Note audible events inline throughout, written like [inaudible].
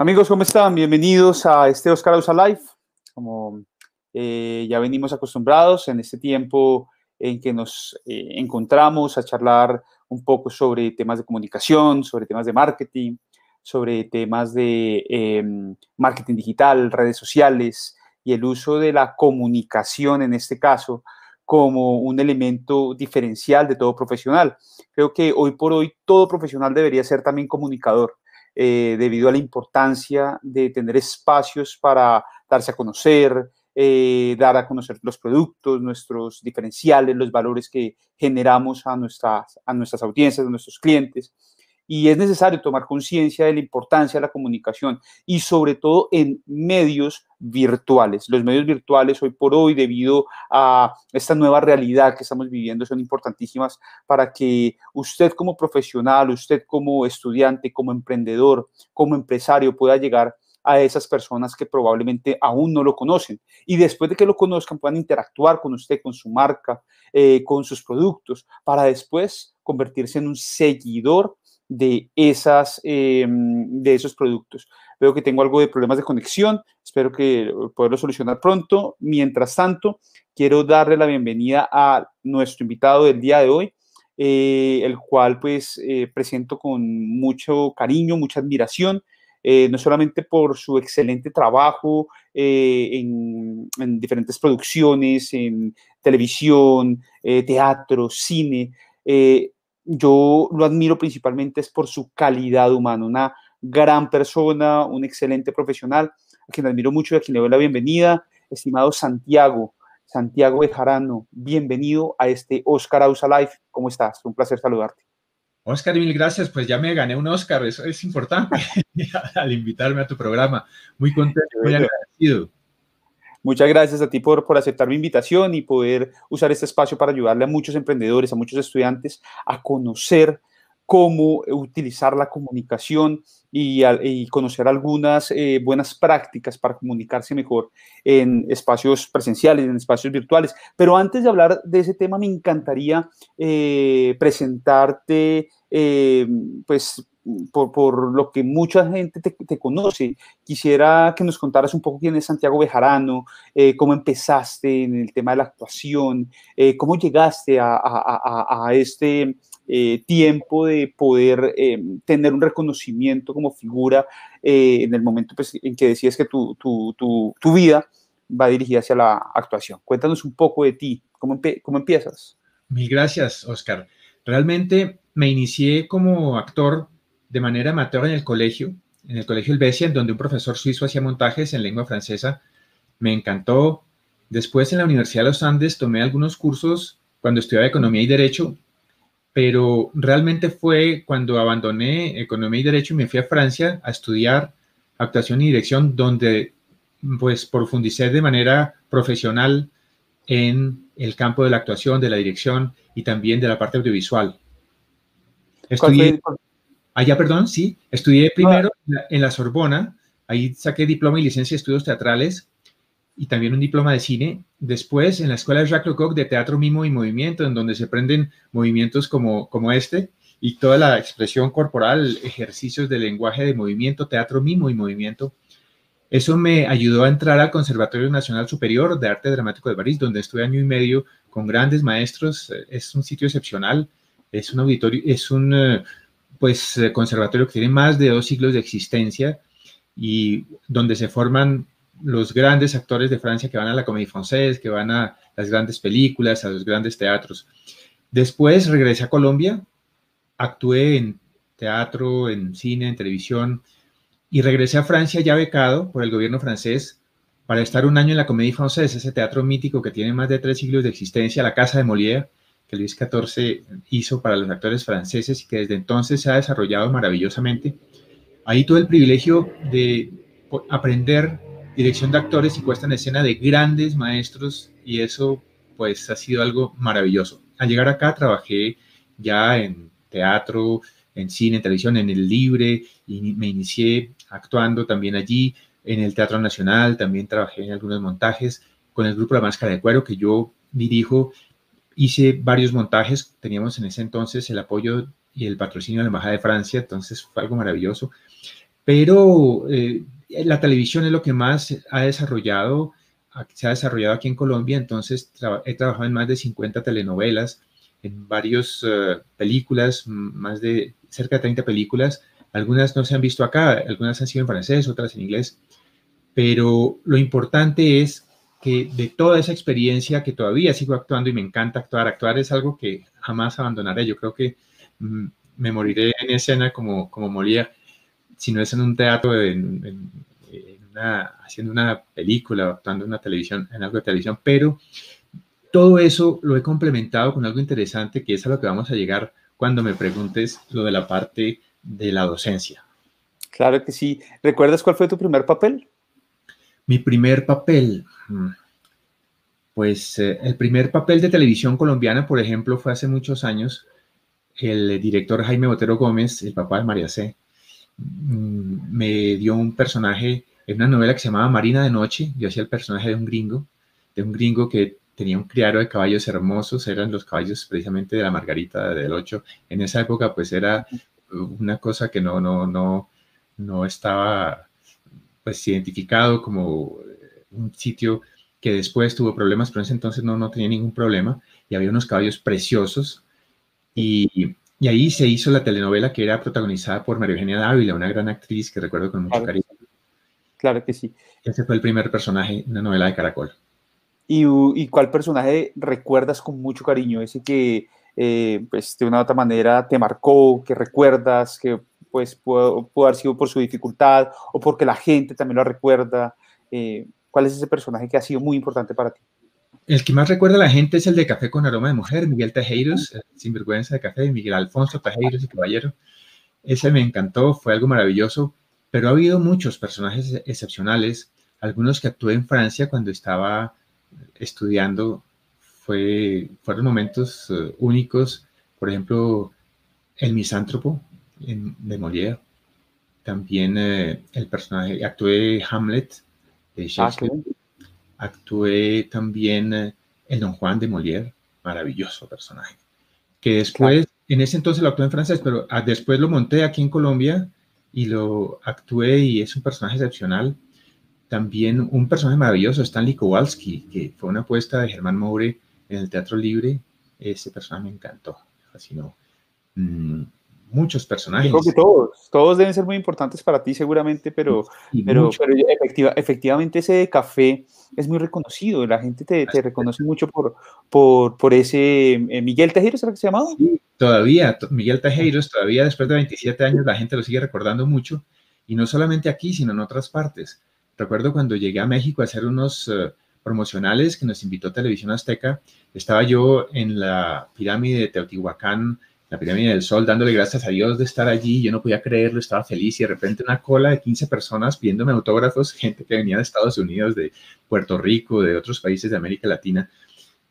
Amigos, ¿cómo están? Bienvenidos a este Oscar Ausa Live. Como eh, ya venimos acostumbrados en este tiempo en que nos eh, encontramos a charlar un poco sobre temas de comunicación, sobre temas de marketing, sobre temas de em, marketing digital, redes sociales y el uso de la comunicación en este caso como un elemento diferencial de todo profesional. Creo que hoy por hoy todo profesional debería ser también comunicador eh, debido a la importancia de tener espacios para darse a conocer, eh, dar a conocer los productos, nuestros diferenciales, los valores que generamos a nuestras, a nuestras audiencias, a nuestros clientes y es necesario tomar conciencia de la importancia de la comunicación y sobre todo en medios virtuales. Los medios virtuales hoy por hoy, debido a esta nueva realidad que estamos viviendo, son importantísimas para que usted como profesional, usted como estudiante, como emprendedor, como empresario pueda llegar a esas personas que probablemente aún no lo conocen. Y después de que lo conozcan, puedan interactuar con usted, con su marca, eh, con sus productos, para después convertirse en un seguidor de, esas, em, de esos productos. Veo que tengo algo de problemas de conexión, espero que poderlo solucionar pronto. Mientras tanto, quiero darle la bienvenida a nuestro invitado del día de hoy, eh, el cual pues eh, presento con mucho cariño, mucha admiración. Eh, no solamente por su excelente trabajo en, diferentes producciones, en televisión, teatro, cine, yo lo admiro principalmente es por su calidad humana, una gran persona, un excelente profesional, a quien admiro mucho y a quien le doy la bienvenida, estimado Santiago, Santiago Jarano, bienvenido a este Oscar Ausa Live. ¿Cómo estás? Un placer saludarte. Oscar, mil gracias. Pues ya me gané un Oscar, eso es importante [laughs] al invitarme a tu programa. Muy contento, muy agradecido. Muchas gracias a ti por, por aceptar mi invitación y poder usar este espacio para ayudarle a muchos emprendedores, a muchos estudiantes a conocer cómo utilizar la comunicación y, conocer algunas eh, buenas prácticas para comunicarse mejor en espacios presenciales, en espacios virtuales. Pero antes de hablar de ese tema, me encantaría eh, presentarte, eh, pues por, lo que mucha gente te, conoce. Quisiera que nos contaras un poco quién es Santiago Bejarano, eh, cómo empezaste en el tema de la actuación, eh, cómo llegaste a, este eh, tiempo de poder tener un reconocimiento como figura en el momento pues, en que decías que tu, tu, vida va dirigida hacia la actuación. Cuéntanos un poco de ti, cómo, cómo empiezas. Mil gracias, Oscar. Realmente me inicié como actor de manera amateur en el colegio, en el colegio Helvecia, en donde un profesor suizo hacía montajes en lengua francesa. Me encantó. Después en la Universidad de los Andes tomé algunos cursos cuando estudiaba Economía y Derecho, pero realmente fue cuando abandoné Economía y Derecho y me fui a Francia a estudiar actuación y dirección, donde pues profundicé de manera profesional en el campo de la actuación, de la dirección y también de la parte audiovisual. Estudié, Allá, perdón, sí. Estudié primero en la, Sorbona, ahí saqué diploma y licencia de estudios teatrales y también un diploma de cine. Después en la Escuela Jacques Lecoq de Teatro Mimo y Movimiento, en donde se aprenden movimientos como, como este y toda la expresión corporal, ejercicios de lenguaje de movimiento, teatro mimo y movimiento. Eso me ayudó a entrar al Conservatorio Nacional Superior de Arte Dramático de París, donde estuve año y medio con grandes maestros. Es un sitio excepcional, es un auditorio, es un, eh, pues eh, conservatorio que tiene más de dos siglos de existencia y donde se forman los grandes actores de Francia que van a la Comédie Française, que van a las grandes películas, a los grandes teatros. Después regresé a Colombia, actué en teatro, en cine, en televisión y regresé a Francia ya becado por el gobierno francés para estar un año en la Comédie Française, ese teatro mítico que tiene más de tres siglos de existencia, la Casa de Molière, que Luis XIV hizo para los actores franceses y que desde entonces se ha desarrollado maravillosamente. Ahí tuve el privilegio de aprender dirección de actores y puesta en escena de grandes maestros y eso pues ha sido algo maravilloso. Al llegar acá trabajé ya en teatro, en cine, en televisión, en el libre y me inicié actuando también allí, en el Teatro Nacional, también trabajé en algunos montajes con el grupo La Máscara de Cuero que yo dirijo hice varios montajes, teníamos en ese entonces el apoyo y el patrocinio de la Embajada de Francia, entonces fue algo maravilloso. pero eh, la televisión es lo que más ha desarrollado, se ha desarrollado aquí en Colombia, entonces he trabajado en más de 50 telenovelas, en varias eh, películas, más de cerca de 30 películas, algunas no se han visto acá, algunas han sido en francés, otras en inglés, pero lo importante es que de toda esa experiencia que todavía sigo actuando y me encanta actuar, actuar es algo que jamás abandonaré. Yo creo que mm, me moriré en escena como, como moría, si no es en un teatro, haciendo una película, actuando en una televisión, en algo de televisión, pero todo eso lo he complementado con algo interesante que es a lo que vamos a llegar cuando me preguntes lo de la parte de la docencia. Claro que sí. ¿Recuerdas cuál fue tu primer papel? Mi primer papel. Pues eh, el primer papel de televisión colombiana, por ejemplo, fue hace muchos años. El director Jaime Botero Gómez, el papá de María C., mm, me dio un personaje en una novela que se llamaba Marina de Noche. Yo hacía el personaje de un gringo, de un gringo que tenía un criado de caballos hermosos, eran los caballos precisamente de la Margarita del Ocho. En esa época, pues era una cosa que no, no, no, no estaba pues identificado como un sitio que después tuvo problemas, pero en ese entonces no, no tenía ningún problema y había unos caballos preciosos y, y ahí se hizo la telenovela que era protagonizada por María Eugenia Dávila, una gran actriz que recuerdo con mucho cariño. Claro que sí. Ese fue el primer personaje en una novela de Caracol. ¿Y, ¿Y, cuál personaje recuerdas con mucho cariño? Ese que eh, pues de una u otra manera te marcó, que recuerdas, que pues pudo, haber sido por su dificultad o porque la gente también lo recuerda. Eh, ¿Cuál es ese personaje que ha sido muy importante para ti? El que más recuerda a la gente es el de Café con Aroma de Mujer, Miguel Tejeiros, Sinvergüenza de Café, Miguel Alfonso Tejeiros y Caballero. Ese me encantó, fue algo maravilloso, pero ha habido muchos personajes excepcionales, algunos que actué en Francia cuando estaba estudiando fue, fueron momentos eh, únicos. Por ejemplo, El Misántropo de Molière. También eh, el personaje, actué Hamlet de ah, Shakespeare. Actué también eh, el Don Juan de Molière, maravilloso personaje. Que después, en ese entonces lo actué en francés, pero ah, después lo monté aquí en Colombia y lo actué y es un personaje excepcional. También un personaje maravilloso, Stanley Kowalski, que fue una apuesta de Germán Moure en el teatro libre, ese personaje me encantó, me fascinó. Mm, muchos personajes. creo que todos, todos deben ser muy importantes para ti seguramente, pero, pero, efectivamente ese café es muy reconocido, la gente te, te reconoce mucho por, por, por ese eh, Miguel Tejeiros, ¿era que se llamaba? Sí, todavía, Miguel Tejeiros, todavía después de 27 años la gente lo sigue recordando mucho, y no solamente aquí, sino en otras partes. Recuerdo cuando llegué a México a hacer unos... Eh, promocionales que nos invitó Televisión Azteca, estaba yo en la pirámide de Teotihuacán, la pirámide del Sol, dándole gracias a Dios de estar allí. Yo no podía creerlo, estaba feliz y de repente una cola de 15 personas pidiéndome autógrafos, gente que venía de Estados Unidos, de Puerto Rico, de otros países de América Latina,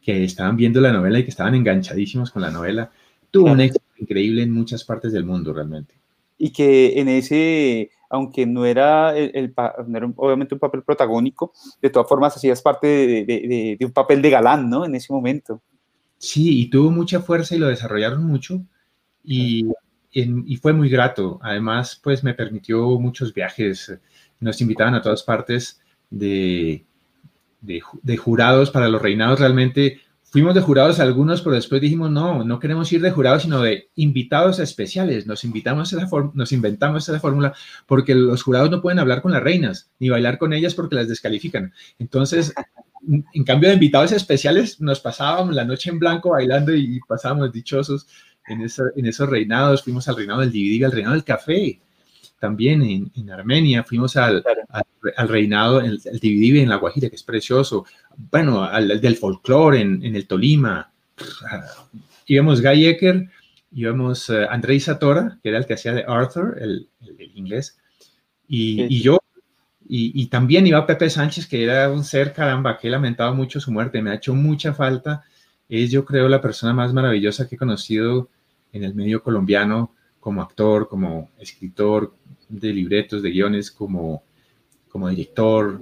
que estaban viendo la novela y que estaban enganchadísimos con la novela. Tuvo un éxito increíble en muchas partes del mundo realmente. Y que en ese aunque no era, el, obviamente un papel protagónico, de todas formas hacías parte de, un papel de galán, ¿no? En ese momento. Sí, y tuvo mucha fuerza y lo desarrollaron mucho y, y fue muy grato. Además, pues me permitió muchos viajes. Nos invitaban a todas partes de, de, jurados para los reinados. Realmente fuimos de jurados algunos, pero después dijimos, no, no queremos ir de jurados, sino de invitados especiales. Nos, invitamos esa nos inventamos esa fórmula porque los jurados no pueden hablar con las reinas, ni bailar con ellas porque las descalifican. Entonces, [laughs] en cambio de invitados especiales, nos pasábamos la noche en blanco bailando y pasábamos dichosos en, en esos reinados. Fuimos al reinado del DVD, al reinado del café también en, Armenia, fuimos al, al, reinado, el, el en La Guajira, que es precioso, bueno, al, del folclore en, el Tolima, íbamos Guy Ecker, íbamos uh, Andrei Satora, que era el que hacía de Arthur, el, inglés, y, y yo, y, también iba Pepe Sánchez, que era un ser, caramba, que he lamentado mucho su muerte, me ha hecho mucha falta, es yo creo la persona más maravillosa que he conocido en el medio colombiano, como actor, como escritor de libretos, de guiones, como, como director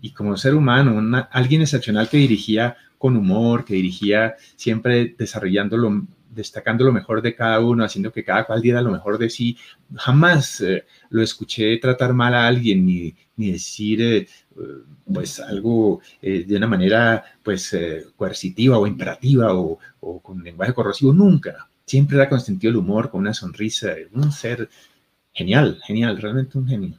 y como ser humano, alguien excepcional que dirigía con humor, que dirigía siempre desarrollando lo, destacando lo mejor de cada uno, haciendo que cada cual diera lo mejor de sí. Jamás eh, lo escuché tratar mal a alguien ni, ni decir eh, pues algo de una manera pues coercitiva o imperativa o, o, con lenguaje corrosivo, nunca. Siempre era con sentido del humor, con una sonrisa, un ser genial, genial, realmente un genio.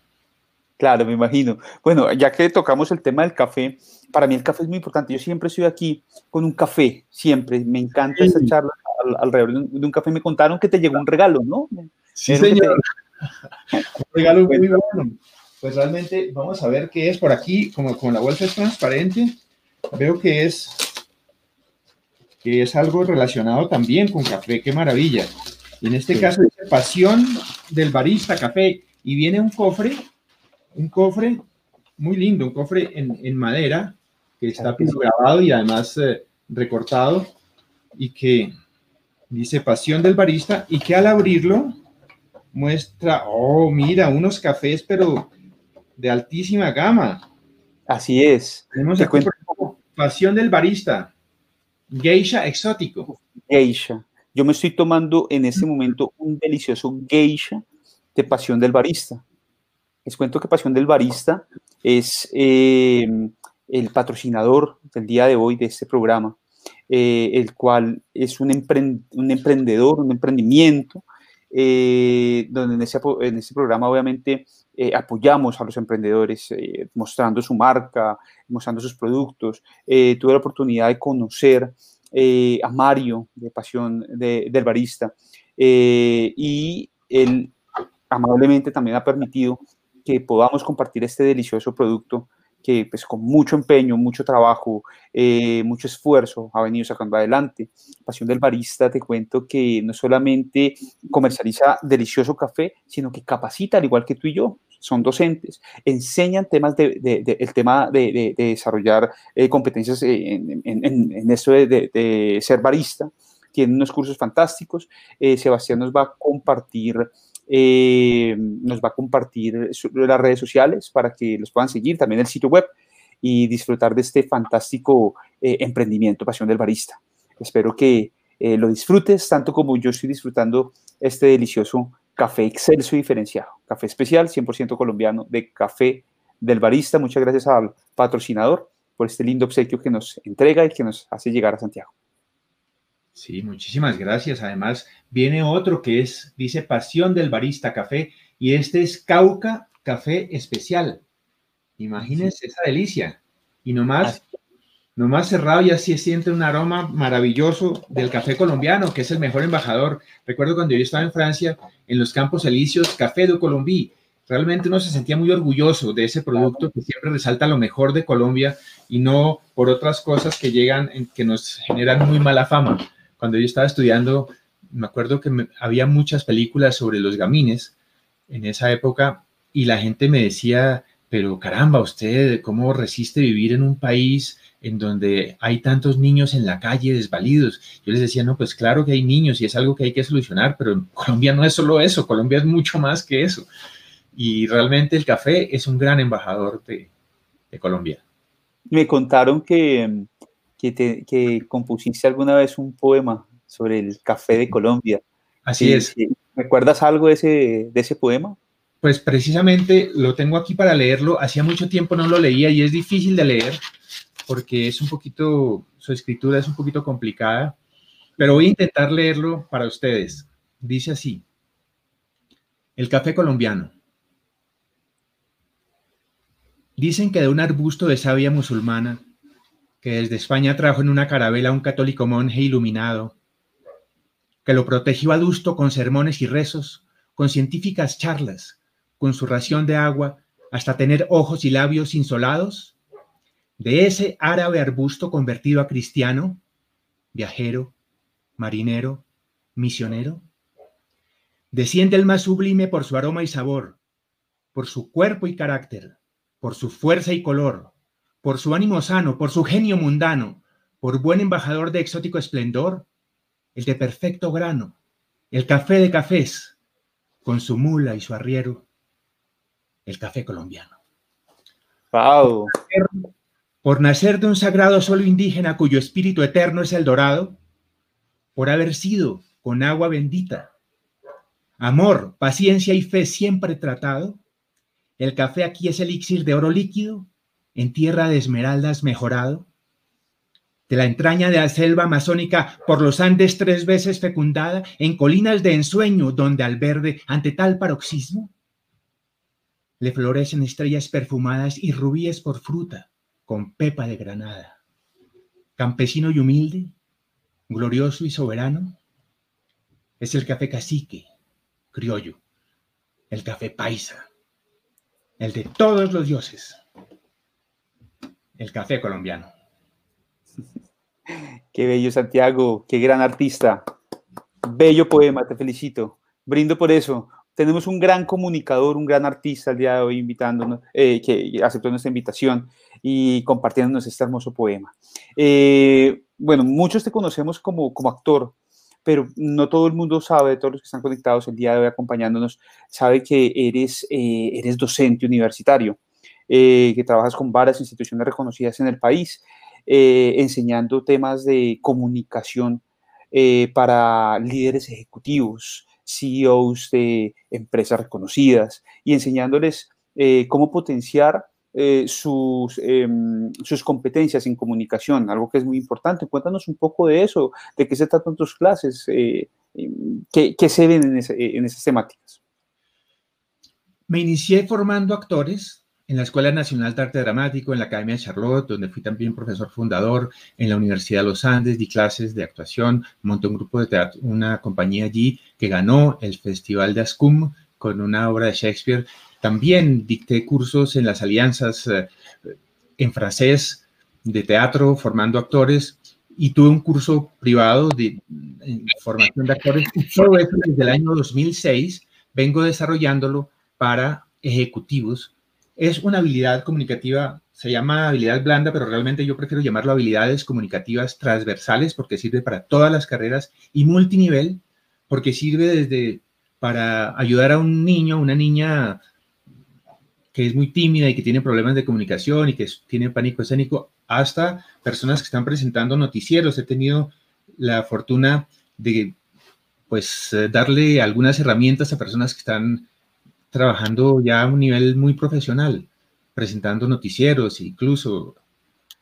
Claro, me imagino. Bueno, ya que tocamos el tema del café, para mí el café es muy importante. Yo siempre estoy aquí con un café, siempre. Me encanta esa charla alrededor de un café. Me contaron que te llegó un regalo, ¿no? Sí, señor. [laughs] un regalo muy bueno. Pues realmente vamos a ver qué es por aquí. Como, como la bolsa es transparente, veo que es, que es algo relacionado también con café. ¡Qué maravilla! Y en este caso es Pasión del Barista Café. Y viene un cofre un cofre muy lindo, un cofre en, madera que está grabado y además eh, recortado y que dice Pasión del Barista y que al abrirlo muestra, oh, mira, unos cafés pero de altísima gama. Así es. Tenemos aquí, Pasión del Barista, geisha exótico. Geisha. Yo me estoy tomando en este momento un delicioso geisha de Pasión del Barista. Les cuento que Pasión del Barista es eh, el patrocinador del día de hoy de este programa, eh, el cual es un, emprendedor, un emprendimiento, eh, donde en ese, en ese, programa obviamente apoyamos a los emprendedores mostrando su marca, mostrando sus productos. tuve la oportunidad de conocer a Mario de Pasión del Barista y él amablemente también ha permitido que podamos compartir este delicioso producto que pues con mucho empeño, mucho trabajo, eh, mucho esfuerzo ha venido sacando adelante. Pasión del Barista, te cuento que no solamente comercializa delicioso café, sino que capacita, al igual que tú y yo, son docentes, enseñan temas de, el tema de, desarrollar eh, competencias en, en, esto de, ser barista, tienen unos cursos fantásticos. Eh, Sebastián nos va a compartir eh, nos va a compartir las redes sociales para que los puedan seguir, también el sitio web y disfrutar de este fantástico eh, emprendimiento, Pasión del Barista. Espero que eh, lo disfrutes tanto como yo estoy disfrutando este delicioso café excelso y diferenciado. Café especial, 100% colombiano, de café del barista. Muchas gracias al patrocinador por este lindo obsequio que nos entrega y que nos hace llegar a Santiago. Sí, muchísimas gracias. Además, viene otro que es, dice Pasión del Barista Café, y este es Cauca Café Especial. Imagínense esa delicia. Y nomás, nomás cerrado ya se siente un aroma maravilloso del café colombiano, que es el mejor embajador. Recuerdo cuando yo estaba en Francia, en los campos elíseos, Café de Colombie. Realmente uno se sentía muy orgulloso de ese producto que siempre resalta lo mejor de Colombia y no por otras cosas que llegan, que nos generan muy mala fama cuando yo estaba estudiando, me acuerdo que había muchas películas sobre los gamines en esa época y la gente me decía, pero caramba, usted, ¿cómo resiste vivir en un país en donde hay tantos niños en la calle desvalidos? Yo les decía, no, pues claro que hay niños y es algo que hay que solucionar, pero Colombia no es solo eso, Colombia es mucho más que eso. Y realmente el café es un gran embajador de Colombia. Me contaron que que, que compusiste alguna vez un poema sobre el café de Colombia. Así es. ¿Recuerdas algo de ese, de ese poema? Pues precisamente lo tengo aquí para leerlo. Hacía mucho tiempo no lo leía y es difícil de leer porque es un poquito, su escritura es un poquito complicada, pero voy a intentar leerlo para ustedes. Dice así, el café colombiano. Dicen que de un arbusto de savia musulmana que desde España trajo en una carabela un católico monje iluminado, que lo protegió adusto con sermones y rezos, con científicas charlas, con su ración de agua, hasta tener ojos y labios insolados, de ese árabe arbusto convertido a cristiano, viajero, marinero, misionero, desciende el más sublime por su aroma y sabor, por su cuerpo y carácter, por su fuerza y color, por su ánimo sano, por su genio mundano, por buen embajador de exótico esplendor, el de perfecto grano, el café de cafés, con su mula y su arriero, el café colombiano. Wow. Por nacer de un sagrado suelo indígena cuyo espíritu eterno es el dorado, por haber sido con agua bendita. Amor, paciencia y fe siempre tratado. El café aquí es elixir de oro líquido, en tierra de esmeraldas mejorado. De la entraña de la selva amazónica, por los Andes tres veces fecundada, en colinas de ensueño, donde al verde, ante tal paroxismo, le florecen estrellas perfumadas y rubíes por fruta, con pepa de granada. Campesino y humilde, glorioso y soberano, es el café cacique, criollo, el café paisa, el de todos los dioses, el café colombiano. Qué bello, Santiago, qué gran artista. Bello poema, te felicito. Brindo por eso. Tenemos un gran comunicador, un gran artista el día de hoy invitándonos, eh, que aceptó nuestra invitación y compartiéndonos este hermoso poema. Eh, bueno, muchos te conocemos como, como actor, pero no todo el mundo sabe, todos los que están conectados el día de hoy acompañándonos, sabe que eres, eh, eres docente universitario, que trabajas con varias instituciones reconocidas en el país eh, enseñando temas de comunicación eh, para líderes ejecutivos, CEOs de empresas reconocidas y enseñándoles eh, cómo potenciar sus, em, sus competencias en comunicación, algo que es muy importante. Cuéntanos un poco de eso, de qué se tratan tus clases, em, qué, se ven en, en esas temáticas. Me inicié formando actores en la Escuela Nacional de Arte Dramático, en la Academia de Charlotte, donde fui también profesor fundador, en la Universidad de los Andes, di clases de actuación, monté un grupo de teatro, una compañía allí que ganó el Festival de Ascum con una obra de Shakespeare. También dicté cursos en las alianzas eh, en francés de teatro, formando actores, y tuve un curso privado de, formación de actores. todo eso desde el año 2006 vengo desarrollándolo para ejecutivos es una habilidad comunicativa, se llama habilidad blanda, pero realmente yo prefiero llamarlo habilidades comunicativas transversales porque sirve para todas las carreras y multinivel porque sirve desde para ayudar a un niño, una niña que es muy tímida y que tiene problemas de comunicación y que tiene pánico escénico, hasta personas que están presentando noticieros. He tenido la fortuna de pues eh, darle algunas herramientas a personas que están trabajando ya a un nivel muy profesional, presentando noticieros, incluso,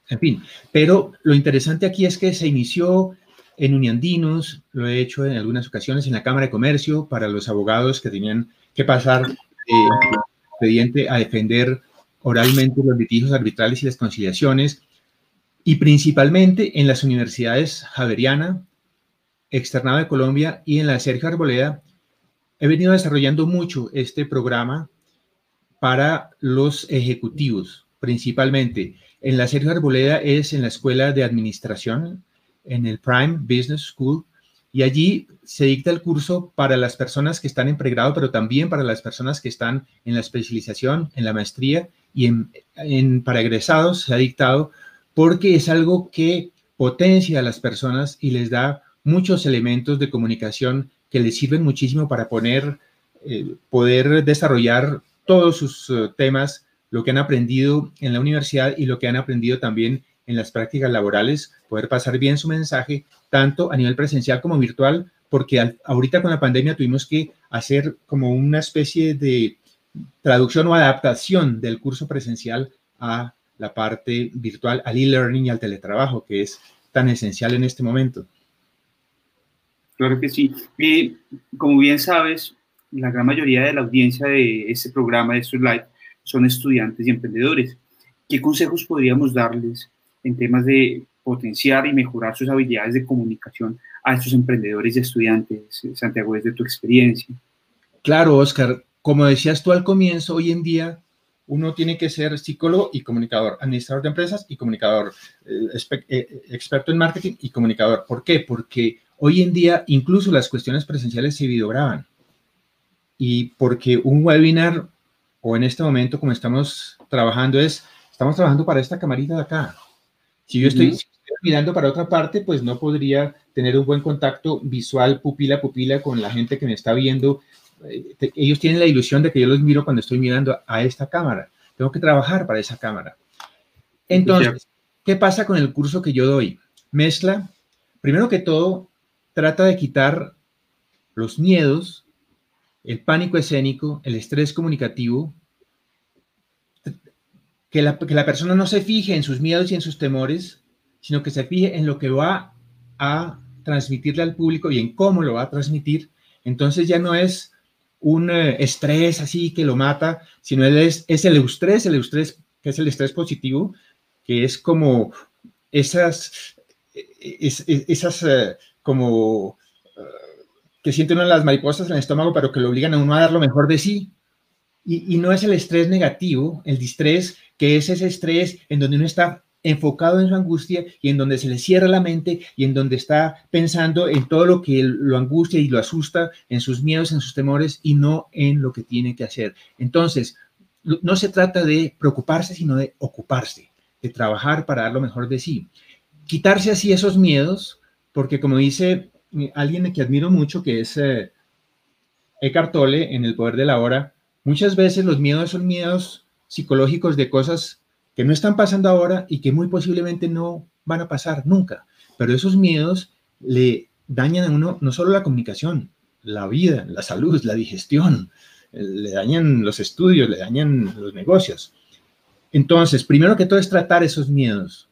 en fin. Pero lo interesante aquí es que se inició en Uniandinos, lo he hecho en algunas ocasiones en la Cámara de Comercio para los abogados que tenían que pasar eh, expediente a defender oralmente los litigios arbitrales y las conciliaciones, y principalmente en las universidades Javeriana, Externado de Colombia y en la Sergio Arboleda, He venido desarrollando mucho este programa para los ejecutivos, principalmente. En la Sergio Arboleda es en la Escuela de Administración, en el Prime Business School, y allí se dicta el curso para las personas que están en pregrado, pero también para las personas que están en la especialización, en la maestría y en, para egresados se ha dictado porque es algo que potencia a las personas y les da muchos elementos de comunicación que les sirven muchísimo para poner, eh, poder desarrollar todos sus eh, temas, lo que han aprendido en la universidad y lo que han aprendido también en las prácticas laborales, poder pasar bien su mensaje, tanto a nivel presencial como virtual, porque ahorita con la pandemia tuvimos que hacer como una especie de traducción o adaptación del curso presencial a la parte virtual, al e-learning y al teletrabajo, que es tan esencial en este momento. Claro que sí. Y como bien sabes, la gran mayoría de la audiencia de este programa de estos live son estudiantes y emprendedores. ¿Qué consejos podríamos darles en temas de potenciar y mejorar sus habilidades de comunicación a estos emprendedores y estudiantes, Santiago, desde tu experiencia? Claro, Oscar. Como decías tú al comienzo, hoy en día uno tiene que ser psicólogo y comunicador, administrador de empresas y comunicador, eh, eh, experto en marketing y comunicador. ¿Por qué? Porque Hoy en día, incluso las cuestiones presenciales se videograban. Y porque un webinar, o en este momento, como estamos trabajando, es, estamos trabajando para esta camarita de acá. Si yo estoy, mirando para otra parte, pues no podría tener un buen contacto visual, pupila a pupila, con la gente que me está viendo. Eh, ellos tienen la ilusión de que yo los miro cuando estoy mirando a esta cámara. Tengo que trabajar para esa cámara. Entonces, ¿qué pasa con el curso que yo doy? Mezcla, primero que todo, trata de quitar los miedos, el pánico escénico, el estrés comunicativo, que la, que la persona no se fije en sus miedos y en sus temores, sino que se fije en lo que va a transmitirle al público y en cómo lo va a transmitir. Entonces ya no es un eh, estrés así que lo mata, sino es, es el eustrés, el eustrés que es el estrés positivo, que es como esas, esas eh, como eh, que sienten uno las mariposas en el estómago, pero que lo obligan a uno a dar lo mejor de sí. Y, y no es el estrés negativo, el distrés, que es ese estrés en donde uno está enfocado en su angustia y en donde se le cierra la mente y en donde está pensando en todo lo que lo angustia y lo asusta, en sus miedos, en sus temores y no en lo que tiene que hacer. Entonces, no se trata de preocuparse, sino de ocuparse, de trabajar para dar lo mejor de sí. Quitarse así esos miedos, porque como dice eh, alguien que admiro mucho, que es eh, Eckhart Tolle en El Poder de la Hora, muchas veces los miedos son miedos psicológicos de cosas que no están pasando ahora y que muy posiblemente no van a pasar nunca. Pero esos miedos le dañan a uno no solo la comunicación, la vida, la salud, la digestión, le dañan los estudios, le dañan los negocios. Entonces, primero que todo es tratar esos miedos,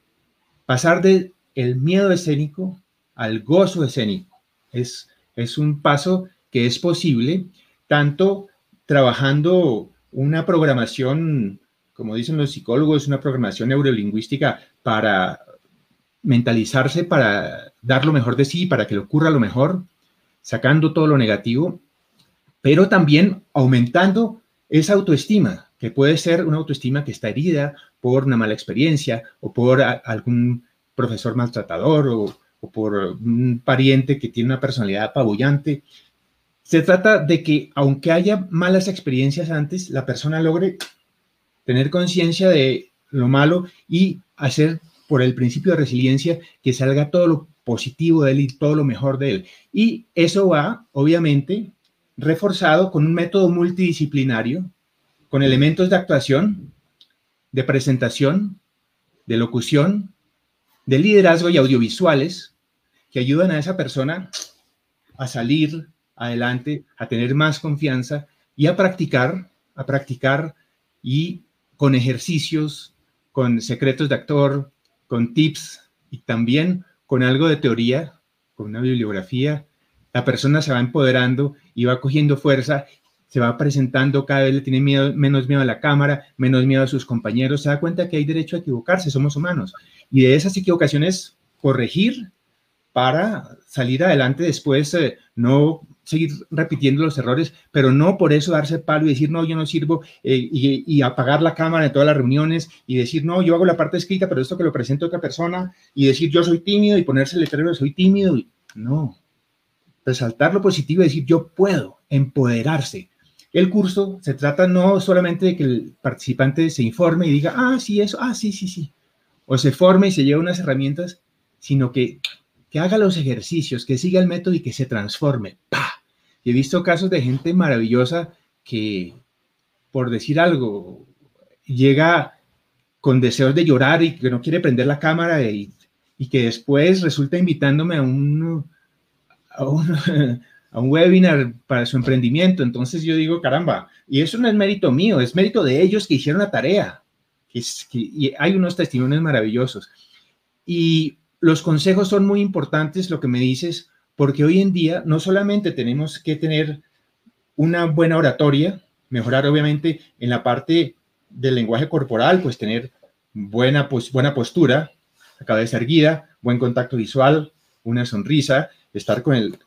pasar de el miedo escénico al gozo escénico. Es, es un paso que es posible tanto trabajando una programación como dicen los psicólogos, una programación neurolingüística para mentalizarse, para dar lo mejor de sí, para que le ocurra lo mejor, sacando todo lo negativo, pero también aumentando esa autoestima, que puede ser una autoestima que está herida por una mala experiencia o por algún profesor maltratador o, o por un pariente que tiene una personalidad apabullante. Se trata de que aunque haya malas experiencias antes, la persona logre tener conciencia de lo malo y hacer por el principio de resiliencia que salga todo lo positivo de él y todo lo mejor de él. Y eso va, obviamente, reforzado con un método multidisciplinario, con elementos de actuación, de presentación, de locución, de liderazgo y audiovisuales que ayudan a esa persona a salir adelante, a tener más confianza y a practicar, a practicar y con ejercicios, con secretos de actor, con tips y también con algo de teoría, con una bibliografía, la persona se va empoderando y va cogiendo fuerza, se va presentando, cada vez le tiene menos miedo a la cámara, menos miedo a sus compañeros, se da cuenta que hay derecho a equivocarse, somos humanos. Y de esas equivocaciones, corregir para salir adelante después, eh, no seguir repitiendo los errores, pero no por eso darse palo y decir, no, yo no sirvo, eh, y, apagar la cámara en todas las reuniones y decir, no, yo hago la parte escrita, pero esto que lo presento a otra persona, y decir, yo soy tímido y ponerse el letrero de soy tímido. No, resaltar lo positivo y decir, yo puedo, empoderarse. El curso se trata no solamente de que el participante se informe y diga, ah, sí, eso, ah, sí, sí, sí, o se forme y se lleve unas herramientas, sino que que haga los ejercicios, que siga el método y que se transforme. ¡Pah! he visto casos de gente maravillosa que, por decir algo, llega con deseos de llorar y que no quiere prender la cámara y, que después resulta invitándome a un, a un, [laughs] a un webinar para su emprendimiento. Entonces yo digo, caramba, y eso no es mérito mío, es mérito de ellos que hicieron la tarea. y hay unos testimonios maravillosos. Y los consejos son muy importantes, lo que me dices, porque hoy en día no solamente tenemos que tener una buena oratoria, mejorar obviamente en la parte del lenguaje corporal, pues tener buena, pues, buena postura, la cabeza erguida, buen contacto visual, una sonrisa, estar con el,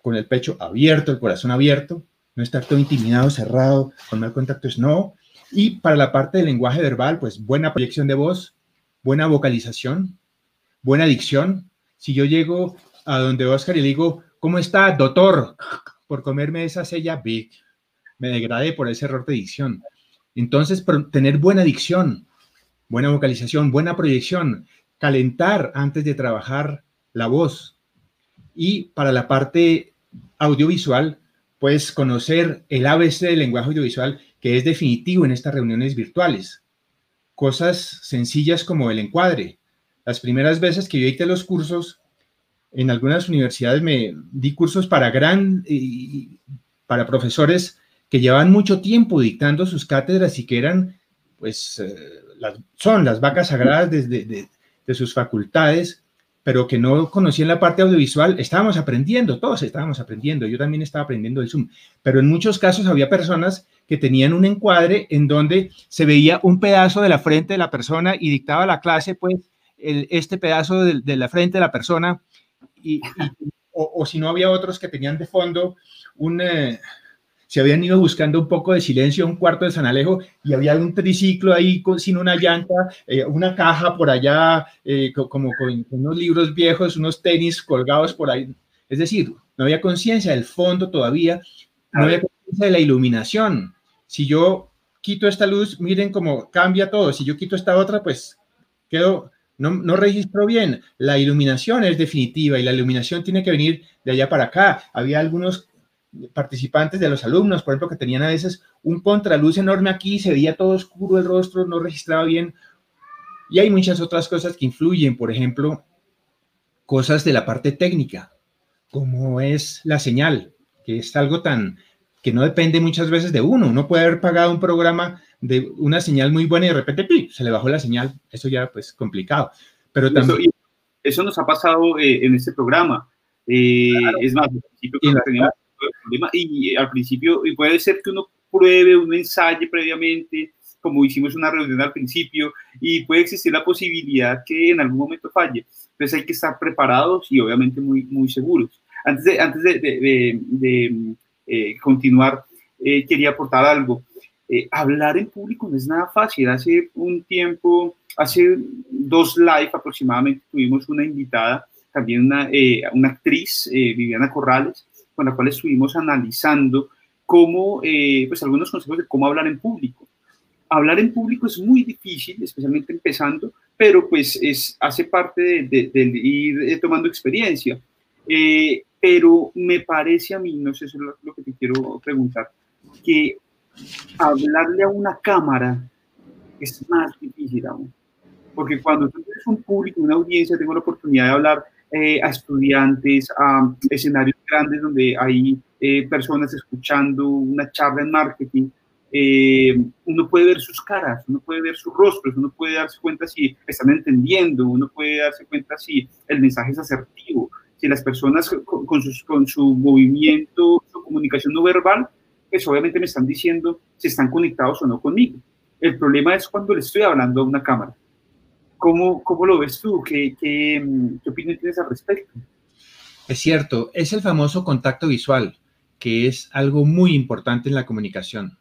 con el pecho abierto, el corazón abierto, no estar todo intimidado, cerrado, con mal contacto es no. Y para la parte del lenguaje verbal, pues buena proyección de voz, buena vocalización, buena dicción. Si yo llego a donde Oscar y le digo, ¿cómo está, doctor? Por comerme esa sella big, me degradé por ese error de dicción. Entonces, tener buena dicción, buena vocalización, buena proyección, calentar antes de trabajar la voz. Y para la parte audiovisual, pues conocer el ABC del lenguaje audiovisual, que es definitivo en estas reuniones virtuales. Cosas sencillas como el encuadre, las primeras veces que yo dicté los cursos, en algunas universidades me di cursos para gran, para profesores que llevan mucho tiempo dictando sus cátedras y que eran, pues, eh, las, son las vacas sagradas desde de, de sus facultades, pero que no conocían la parte audiovisual, estábamos aprendiendo, todos estábamos aprendiendo, yo también estaba aprendiendo el Zoom, pero en muchos casos había personas que tenían un encuadre en donde se veía un pedazo de la frente de la persona y dictaba la clase, pues, este pedazo de, la frente de la persona, y, o, si no había otros que tenían de fondo un... Eh, se habían ido buscando un poco de silencio un cuarto de San Alejo y había un triciclo ahí sin una llanta, eh, una caja por allá, eh, como con unos libros viejos, unos tenis colgados por ahí. Es decir, no había conciencia del fondo todavía, no había conciencia de la iluminación. Si yo quito esta luz, miren cómo cambia todo. Si yo quito esta otra, pues quedo, no, no registro bien. La iluminación es definitiva y la iluminación tiene que venir de allá para acá. Había algunos participantes de los alumnos, por ejemplo, que tenían a veces un contraluz enorme aquí, se veía todo oscuro el rostro, no registraba bien. Y hay muchas otras cosas que influyen, por ejemplo, cosas de la parte técnica, como es la señal, que es algo tan que no depende muchas veces de uno. Uno puede haber pagado un programa de una señal muy buena y de repente se le bajó la señal. Eso ya pues complicado. Pero también... Eso, nos ha pasado eh, en este programa. Eh, es más, teníamos y al principio, y puede ser que uno pruebe, un ensaye previamente, como hicimos una reunión al principio, y puede existir la posibilidad que en algún momento falle. Entonces hay que estar preparados y obviamente muy, muy seguros. Antes de, antes de, de, eh, continuar, eh, quería aportar algo. Eh, hablar en público no es nada fácil. Hace un tiempo, hace dos live aproximadamente, tuvimos una invitada, también una, una actriz, Viviana Corrales, con la cual estuvimos analizando cómo, eh, pues algunos consejos de cómo hablar en público. Hablar en público es muy difícil, especialmente empezando, pero pues es, hace parte de, ir eh, tomando experiencia. Eh, pero me parece a mí, no sé si es lo, que te quiero preguntar, que hablarle a una cámara es más difícil aún. Porque cuando tú tienes un público, una audiencia, tengo la oportunidad de hablar a estudiantes, a escenarios grandes donde hay eh, personas escuchando una charla en marketing, eh, uno puede ver sus caras, uno puede ver sus rostros, uno puede darse cuenta si están entendiendo, uno puede darse cuenta si el mensaje es asertivo, si las personas con, con su movimiento, su comunicación no verbal, pues obviamente me están diciendo si están conectados o no conmigo. El problema es cuando le estoy hablando a una cámara. ¿Cómo, cómo lo ves tú? ¿Qué, qué, qué opinión tienes al respecto? Es cierto, es el famoso contacto visual, que es algo muy importante en la comunicación.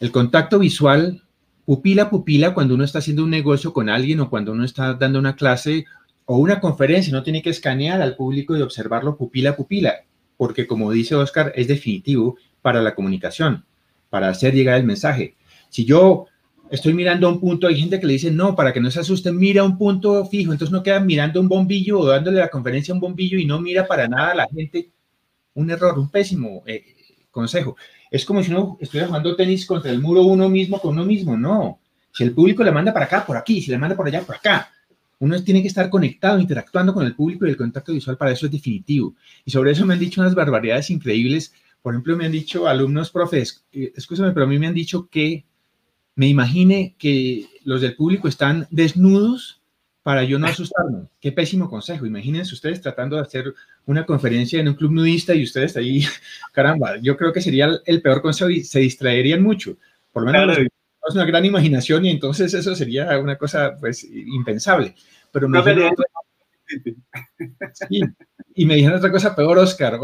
El contacto visual, pupila a pupila, cuando uno está haciendo un negocio con alguien o cuando uno está dando una clase o una conferencia, no tiene que escanear al público y observarlo pupila a pupila, porque como dice Oscar, es definitivo para la comunicación, para hacer llegar el mensaje. Si yo estoy mirando un punto, hay gente que le dice, no, para que no se asusten, mira un punto fijo, entonces no queda mirando un bombillo o dándole la conferencia a un bombillo y no mira para nada a la gente. Un error, un pésimo eh, consejo. Es como si uno estuviera jugando tenis contra el muro uno mismo con uno mismo, no. Si el público le manda para acá, por aquí, si le manda por allá, por acá. Uno tiene que estar conectado, interactuando con el público y el contacto visual para eso es definitivo. Y sobre eso me han dicho unas barbaridades increíbles. Por ejemplo, me han dicho alumnos, profes, eh, escúchame, pero a mí me han dicho que me imagine que los del público están desnudos para yo no asustarme. Qué pésimo consejo. Imagínense ustedes tratando de hacer una conferencia en un club nudista y ustedes ahí, [laughs] caramba, yo creo que sería el peor consejo y se distraerían mucho. Por lo menos es una gran imaginación y entonces eso sería una cosa pues impensable. Pero me y me dijeron otra cosa peor, Oscar.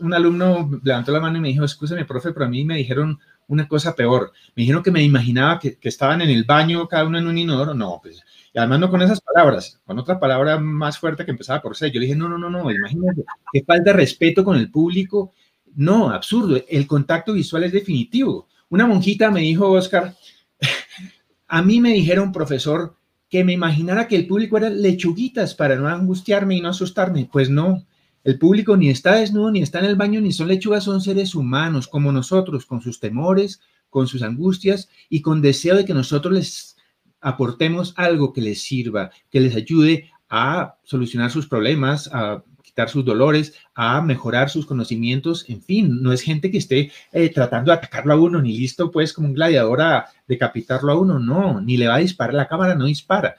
un alumno levantó la mano y me dijo, escúchame, profe, pero a mí me dijeron una cosa peor. Me dijeron que me imaginaba que, estaban en el baño, cada uno en un inodoro. No, pues, y además no con esas palabras, con otra palabra más fuerte que empezaba por C. Yo le dije, no, no, no, no, imagínate, qué falta de respeto con el público. No, absurdo, el contacto visual es definitivo. Una monjita me dijo, Oscar, [laughs] a mí me dijeron, profesor, que me imaginara que el público era lechuguitas para no angustiarme y no asustarme. Pues no, el público ni está desnudo, ni está en el baño, ni son lechugas, son seres humanos como nosotros, con sus temores, con sus angustias y con deseo de que nosotros les aportemos algo que les sirva, que les ayude a solucionar sus problemas, a sus dolores, a mejorar sus conocimientos, en fin, no es gente que esté eh, tratando de atacarlo a uno, ni listo pues como un gladiador a decapitarlo a uno, no, ni le va a disparar, la cámara no dispara.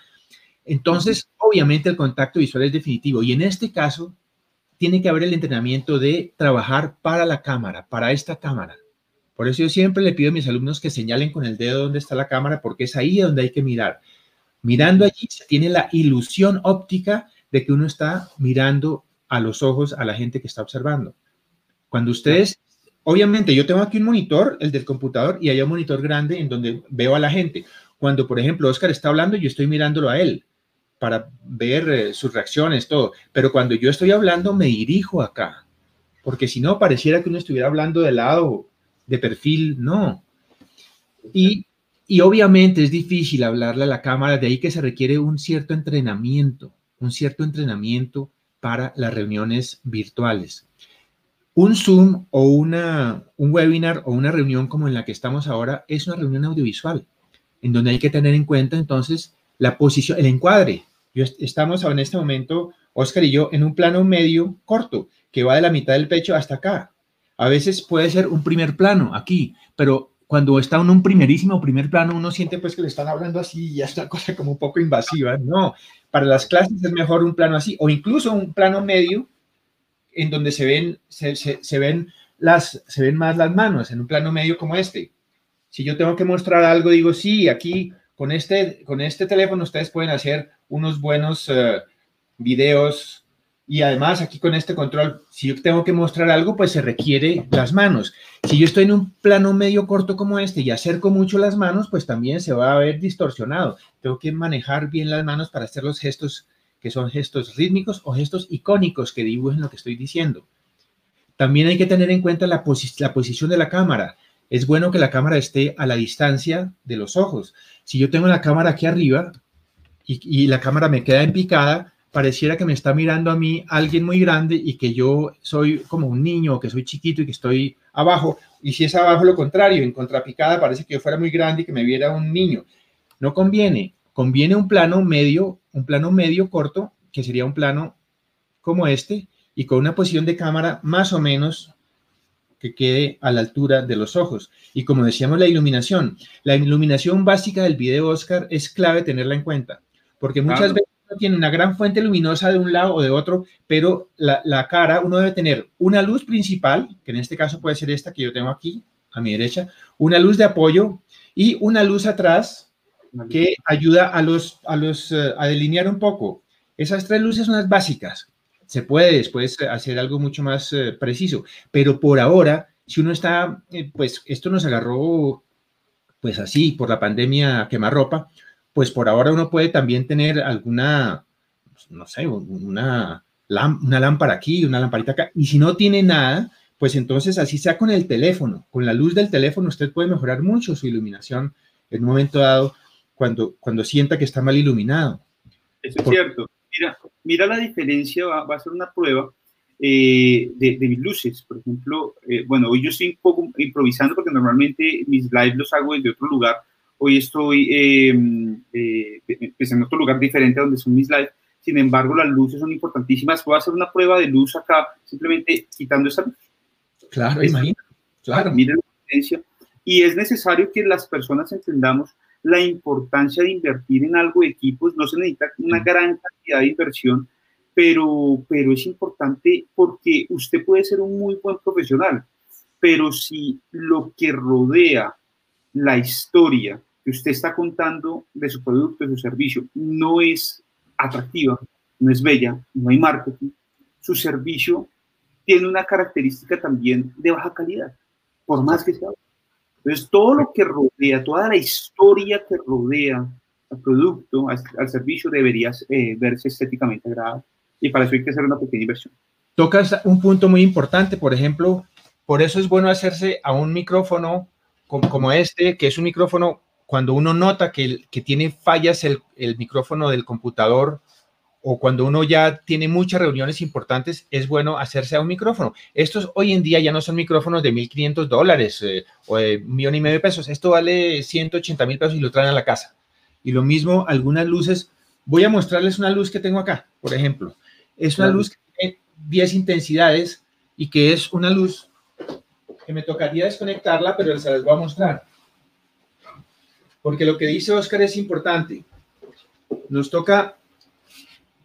Entonces, obviamente el contacto visual es definitivo y en este caso tiene que haber el entrenamiento de trabajar para la cámara, para esta cámara. Por eso yo siempre le pido a mis alumnos que señalen con el dedo dónde está la cámara, porque es ahí donde hay que mirar. Mirando allí se tiene la ilusión óptica de que uno está mirando a los ojos a la gente que está observando. Cuando ustedes, obviamente yo tengo aquí un monitor, el del computador, y hay un monitor grande en donde veo a la gente. Cuando, por ejemplo, Oscar está hablando, yo estoy mirándolo a él para ver eh, sus reacciones, todo. Pero cuando yo estoy hablando, me dirijo acá, porque si no, pareciera que uno estuviera hablando de lado, de perfil, no. Y, y obviamente es difícil hablarle a la cámara, de ahí que se requiere un cierto entrenamiento, un cierto entrenamiento para las reuniones virtuales. Un Zoom o una, un webinar o una reunión como en la que estamos ahora es una reunión audiovisual, en donde hay que tener en cuenta entonces la posición, el encuadre. Yo, estamos en este momento, Oscar y yo, en un plano medio corto, que va de la mitad del pecho hasta acá. A veces puede ser un primer plano aquí, pero cuando está en un primerísimo primer plano, uno siente pues que le están hablando así y ya está [laughs] cosa como un poco invasiva. No, para las clases es mejor un plano así, o incluso un plano medio en donde se ven, se, se ven, las, se ven más las manos, en un plano medio como este. Si yo tengo que mostrar algo, digo, sí, aquí con este, con este teléfono ustedes pueden hacer unos buenos uh, videos y además aquí con este control, si yo tengo que mostrar algo, pues se requiere las manos. Si yo estoy en un plano medio corto como este y acerco mucho las manos, pues también se va a ver distorsionado. Tengo que manejar bien las manos para hacer los gestos que son gestos rítmicos o gestos icónicos que dibujen lo que estoy diciendo. También hay que tener en cuenta la, posi la posición de la cámara es bueno que la cámara esté a la distancia de los ojos. Si yo tengo la cámara aquí arriba y, la cámara me queda en picada, pareciera que me está mirando a mí alguien muy grande y que yo soy como un niño, que soy chiquito y que estoy abajo. Y si es abajo lo contrario, en contrapicada, parece que yo fuera muy grande y que me viera un niño. No conviene. Conviene un plano medio, un plano medio corto, que sería un plano como este, y con una posición de cámara más o menos que quede a la altura de los ojos. Y como decíamos, la iluminación. La iluminación básica del video Oscar es clave tenerla en cuenta, porque muchas veces tiene una gran fuente luminosa de un lado o de otro, pero la, la, cara, uno debe tener una luz principal, que en este caso puede ser esta que yo tengo aquí a mi derecha, una luz de apoyo y una luz atrás que ayuda a los, a los, uh, a delinear un poco. Esas tres luces son las básicas. Se puede después hacer algo mucho más eh, preciso, pero por ahora, si uno está, eh, pues esto nos agarró pues así por la pandemia quemarropa, pues por ahora uno puede también tener alguna, pues, no sé, una, una lámpara aquí, una lamparita acá, y si no tiene nada, pues entonces así sea con el teléfono, con la luz del teléfono usted puede mejorar mucho su iluminación en un momento dado cuando, cuando sienta que está mal iluminado. Eso es cierto. Mira, mira la diferencia, va, va a ser una prueba eh, de, de, mis luces. Por ejemplo, eh, bueno, hoy yo estoy un poco improvisando porque normalmente mis lives los hago desde otro lugar. Hoy estoy em, eh, pues en otro lugar diferente a donde son mis lives. Sin embargo, las luces son importantísimas. Voy a hacer una prueba de luz acá, simplemente quitando esa luz. Claro, imagina. Claro. Miren la diferencia. Y es necesario que las personas entendamos la importancia de invertir en algo de equipos. No se necesita una gran cantidad de inversión, pero, pero es importante porque usted puede ser un muy buen profesional, pero si lo que rodea la historia que usted está contando de su producto, de su servicio, no es atractiva, no es bella, no hay marketing, su servicio tiene una característica también de baja calidad, por más que sea entonces, todo lo que rodea, toda la historia que rodea al producto, al, servicio, debería eh, verse estéticamente agradable. Y para eso hay que hacer una pequeña inversión. Tocas un punto muy importante, por ejemplo, por eso es bueno hacerse a un micrófono como, como este, que es un micrófono, cuando uno nota que, que tiene fallas el, el micrófono del computador o cuando uno ya tiene muchas reuniones importantes, es bueno hacerse a un micrófono. Estos hoy en día ya no son micrófonos de 1.500 dólares eh, o de un millón y medio de pesos. Esto vale 180 mil pesos y lo traen a la casa. Y lo mismo, algunas luces. Voy a mostrarles una luz que tengo acá, por ejemplo. Es una luz que tiene 10 intensidades y que es una luz que me tocaría desconectarla, pero se las voy a mostrar. Porque lo que dice Oscar es importante. Nos toca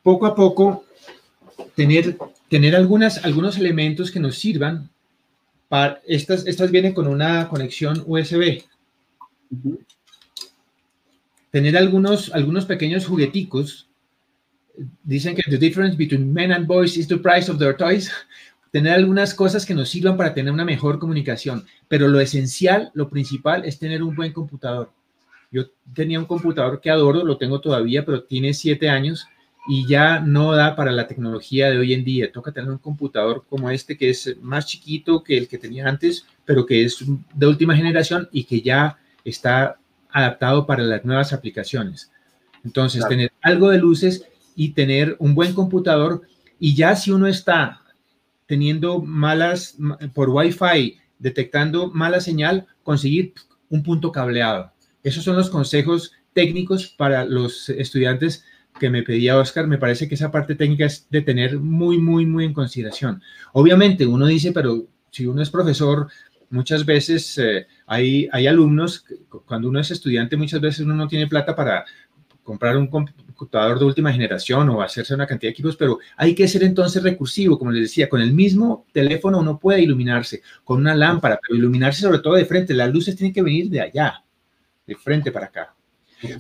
poco a poco tener, tener algunas, algunos elementos que nos sirvan para... Estas, estas vienen con una conexión USB. Tener algunos, algunos pequeños jugueticos. Dicen que the difference between men and boys is the price of their toys tener algunas cosas que nos sirvan para tener una mejor comunicación, pero lo esencial, lo principal es tener un buen computador. Yo tenía un computador que adoro, lo tengo todavía, pero tiene siete años y ya no da para la tecnología de hoy en día. Toca tener un computador como este que es más chiquito que el que tenía antes, pero que es de última generación y que ya está adaptado para las nuevas aplicaciones. Entonces, tener algo de luces y tener un buen computador y ya si uno está teniendo malas, por Wi-Fi, detectando mala señal, conseguir un punto cableado. Esos son los consejos técnicos para los estudiantes que me pedía Oscar. Me parece que esa parte técnica es de tener muy, muy, muy en consideración. Obviamente, uno dice, pero si uno es profesor, muchas veces eh, hay, hay alumnos, cuando uno es estudiante, muchas veces uno no tiene plata para comprar un computador de última generación o hacerse una cantidad de equipos, pero hay que ser entonces recursivo, como les decía, con el mismo teléfono uno puede iluminarse, con una lámpara, pero iluminarse sobre todo de frente, las luces tienen que venir de allá, de frente para acá.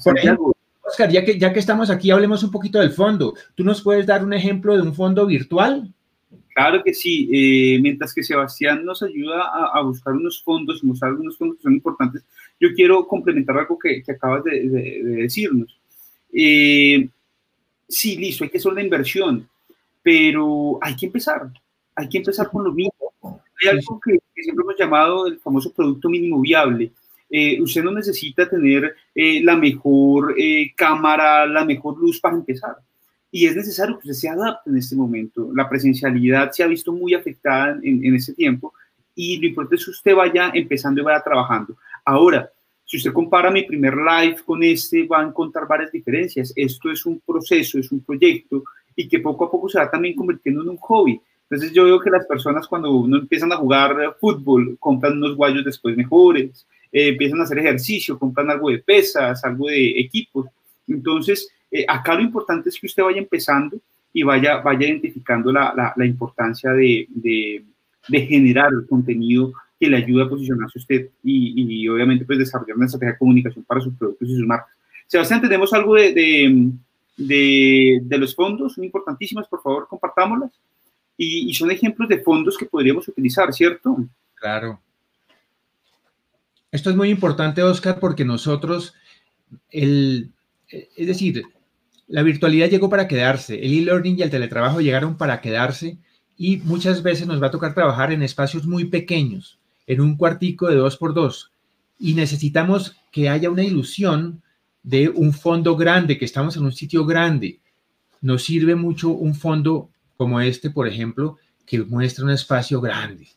Por ejemplo, Oscar, ya que, ya que estamos aquí, hablemos un poquito del fondo. ¿Tú nos puedes dar un ejemplo de un fondo virtual? Claro que sí. Eh, mientras que Sebastián nos ayuda a, buscar unos fondos y mostrar algunos fondos que son importantes, yo quiero complementar algo que, acabas de decirnos. Eh, sí, listo, hay que hacer una inversión, pero hay que empezar, hay que empezar con lo mismo. Hay algo que, siempre hemos llamado el famoso producto mínimo viable. Eh, usted no necesita tener eh, la mejor cámara, la mejor luz para empezar. Y es necesario que usted se adapte en este momento. La presencialidad se ha visto muy afectada en, en este tiempo y lo importante es que usted vaya empezando y vaya trabajando. Ahora, si usted compara mi primer live con este, va a encontrar varias diferencias. Esto es un proceso, es un proyecto y que poco a poco se va también convirtiendo en un hobby. Entonces yo veo que las personas cuando uno empiezan a jugar fútbol, compran unos guayos después mejores, eh, empiezan a hacer ejercicio, compran algo de pesas, algo de equipos. Entonces, eh, acá lo importante es que usted vaya empezando y vaya, vaya identificando la, la, importancia de, de, de generar el contenido que le ayude a posicionarse usted y, obviamente pues desarrollar una estrategia de comunicación para sus productos y sus marcas. Sebastián, tenemos algo de, de, los fondos, son importantísimas, por favor, compartámoslas. Y, son ejemplos de fondos que podríamos utilizar, ¿cierto? Claro. Esto es muy importante, Oscar, porque nosotros, el, es decir, la virtualidad llegó para quedarse, el e-learning y el teletrabajo llegaron para quedarse y muchas veces nos va a tocar trabajar en espacios muy pequeños en un cuartico de dos por dos y necesitamos que haya una ilusión de un fondo grande, que estamos en un sitio grande. Nos sirve mucho un fondo como este, por ejemplo, que muestra un espacio grande.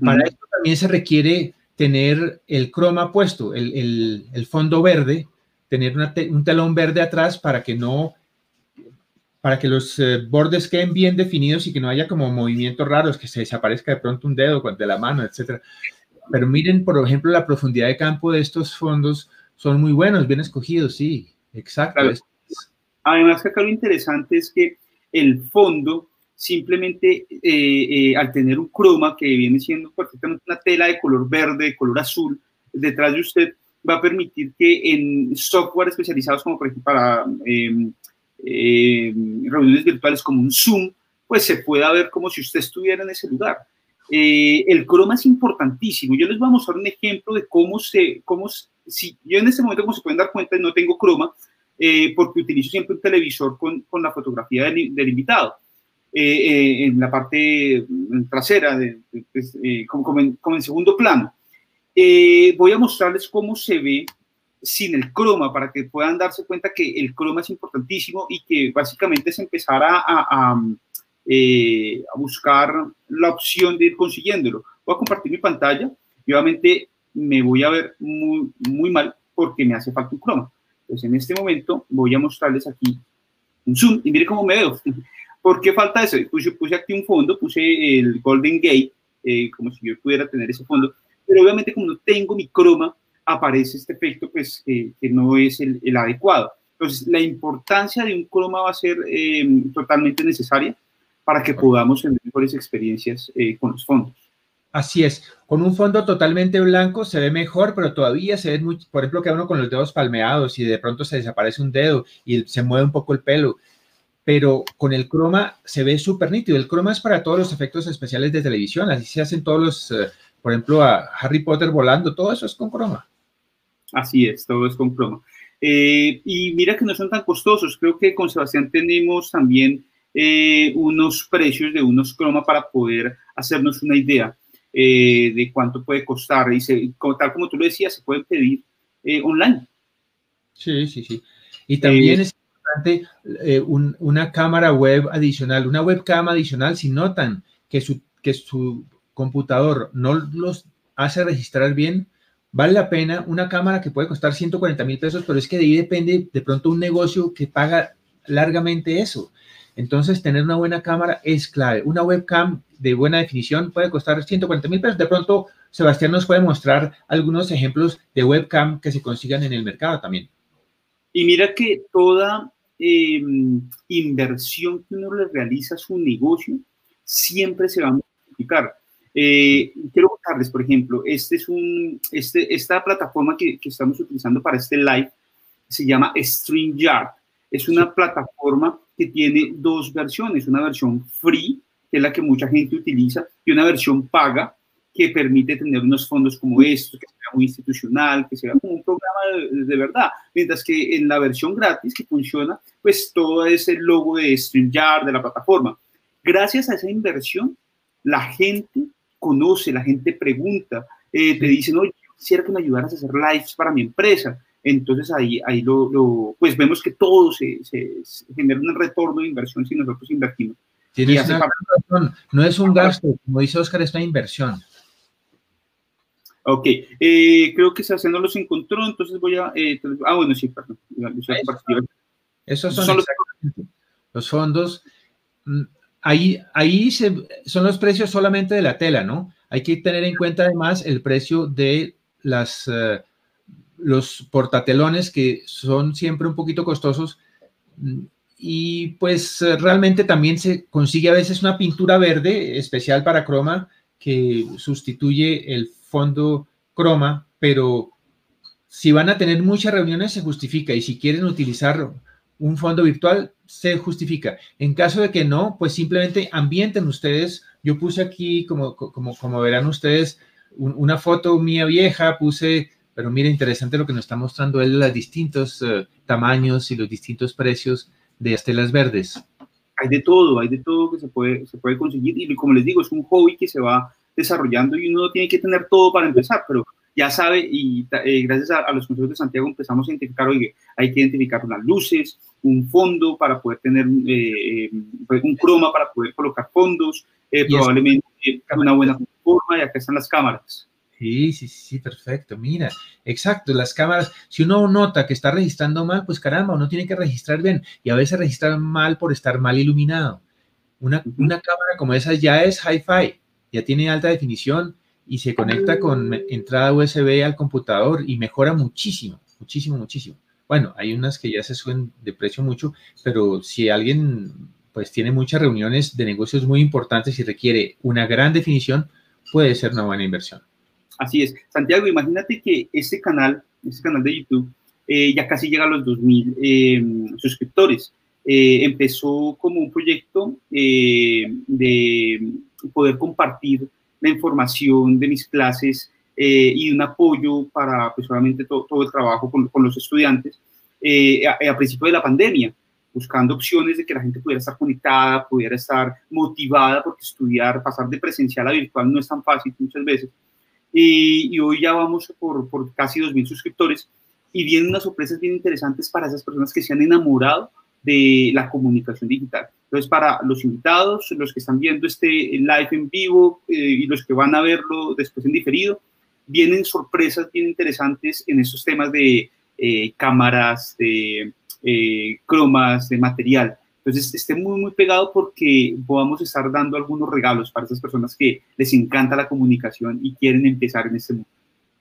Para esto también se requiere tener el croma puesto, el, fondo verde, tener un telón verde atrás para que no para que los eh, bordes queden bien definidos y que no haya como movimientos raros, que se desaparezca de pronto un dedo de la mano, etcétera. Pero miren, por ejemplo, la profundidad de campo de estos fondos son muy buenos, bien escogidos, sí, exacto. Además, que acá lo interesante es que el fondo simplemente eh, eh, al tener un croma que viene siendo perfectamente una tela de color verde, de color azul, detrás de usted va a permitir que en software especializados como por ejemplo para eh, reuniones virtuales como un Zoom, pues se pueda ver como si usted estuviera en ese lugar. Eh, el croma es importantísimo. Yo les voy a mostrar un ejemplo de cómo se, cómo, si yo en este momento, como se pueden dar cuenta, no tengo croma, porque utilizo siempre un televisor con, con la fotografía del invitado. En la parte trasera, de, pues, como, como, en, como, en, segundo plano. voy a mostrarles cómo se ve sin el croma para que puedan darse cuenta que el croma es importantísimo y que básicamente es empezar a, eh, a, buscar la opción de ir consiguiéndolo. Voy a compartir mi pantalla y obviamente me voy a ver muy, muy mal porque me hace falta un croma. Entonces en este momento voy a mostrarles aquí un zoom y mire cómo me veo. ¿Por qué falta eso? Puse, puse aquí un fondo, puse el Golden Gate, eh, como si yo pudiera tener ese fondo, pero obviamente como no tengo mi croma, aparece este efecto pues que no es el, adecuado. Entonces, la importancia de un croma va a ser eh, totalmente necesaria para que podamos tener mejores experiencias eh, con los fondos. Así es, con un fondo totalmente blanco se ve mejor, pero todavía se ve, muy, por ejemplo, que uno con los dedos palmeados y de pronto se desaparece un dedo y se mueve un poco el pelo, pero con el croma se ve súper nítido. El croma es para todos los efectos especiales de televisión, así se hacen todos los, eh, por ejemplo, a Harry Potter volando, todo eso es con croma. Así es, todo es con croma. Eh, y mira que no son tan costosos, creo que con Sebastián tenemos también eh, unos precios de unos croma para poder hacernos una idea. De cuánto puede costar. Y se, tal como tú lo decías, se puede pedir online. Sí, sí, sí. Y también es importante una cámara web adicional, una webcam adicional, si notan que su, que su computador no los hace registrar bien, vale la pena una cámara que puede costar 140 mil pesos, pero es que de ahí depende de pronto un negocio que paga largamente eso. Entonces, tener una buena cámara es clave. Una webcam de buena definición puede costar 140 mil pesos. De pronto, Sebastián nos puede mostrar algunos ejemplos de webcam que se consigan en el mercado también. Y mira que toda em, inversión que uno le realiza a su negocio siempre se va a multiplicar. Eh, quiero contarles, por ejemplo, este es un, este, esta plataforma que, que estamos utilizando para este live se llama StreamYard. Es una plataforma que tiene dos versiones, una versión free, que es la que mucha gente utiliza, y una versión paga, que permite tener unos fondos como estos, que sea muy institucional, que sea como un programa de, verdad. Mientras que en la versión gratis que funciona, pues todo es el logo de StreamYard, de la plataforma. Gracias a esa inversión, la gente conoce, la gente pregunta, eh, te dicen, oye, quisiera que me ayudaras a hacer lives para mi empresa. Entonces ahí, ahí lo, pues vemos que todo se, se, genera un retorno de inversión si nosotros invertimos. No es un gasto, como dice Oscar, es una inversión. Ok, eh, creo que se no los encontró, entonces voy a... Eh, ah, bueno, sí, perdón. Esos son, los, fondos. Mm, ahí, ahí se, son los precios solamente de la tela, ¿no? Hay que tener en cuenta además el precio de las... Eh, los portatelones que son siempre un poquito costosos y pues realmente también se consigue a veces una pintura verde especial para croma que sustituye el fondo croma, pero si van a tener muchas reuniones se justifica y si quieren utilizar un fondo virtual se justifica. En caso de que no, pues simplemente ambienten ustedes. Yo puse aquí, como, como, como verán ustedes, una foto mía vieja, puse pero mira, interesante lo que nos está mostrando él, los distintos eh, tamaños y los distintos precios de estelas verdes. Hay de todo, hay de todo que se puede, se puede conseguir y como les digo, es un hobby que se va desarrollando y uno tiene que tener todo para empezar, pero ya sabe y eh, gracias a, los consejos de Santiago empezamos a identificar, oye, hay que identificar unas luces, un fondo para poder tener eh, un croma para poder colocar fondos, probablemente una buena forma y acá están las cámaras. Sí, sí, sí, perfecto. Mira, exacto, las cámaras, si uno nota que está registrando mal, pues caramba, uno tiene que registrar bien y a veces registrar mal por estar mal iluminado. Una, una cámara como esa ya es hi-fi, ya tiene alta definición y se conecta con entrada USB al computador y mejora muchísimo, muchísimo, muchísimo. Bueno, hay unas que ya se suben de precio mucho, pero si alguien pues tiene muchas reuniones de negocios muy importantes y requiere una gran definición, puede ser una buena inversión. Así es. Santiago, imagínate que este canal, este canal de YouTube, eh, ya casi llega a los 2.000 eh, suscriptores. Eh, empezó como un proyecto de poder compartir la información de mis clases y un apoyo para, pues, obviamente, todo, el trabajo con, con los estudiantes a, a principio de la pandemia buscando opciones de que la gente pudiera estar conectada, pudiera estar motivada, porque estudiar, pasar de presencial a virtual no es tan fácil muchas veces. Y, hoy ya vamos por, por casi 2.000 suscriptores y vienen unas sorpresas bien interesantes para esas personas que se han enamorado de la comunicación digital. Entonces, para los invitados, los que están viendo este live en vivo eh, y los que van a verlo después en diferido, vienen sorpresas bien interesantes en esos temas de eh, cámaras, de eh, cromas, de material. Entonces, esté muy, muy pegado porque podamos estar dando algunos regalos para esas personas que les encanta la comunicación y quieren empezar en este mundo.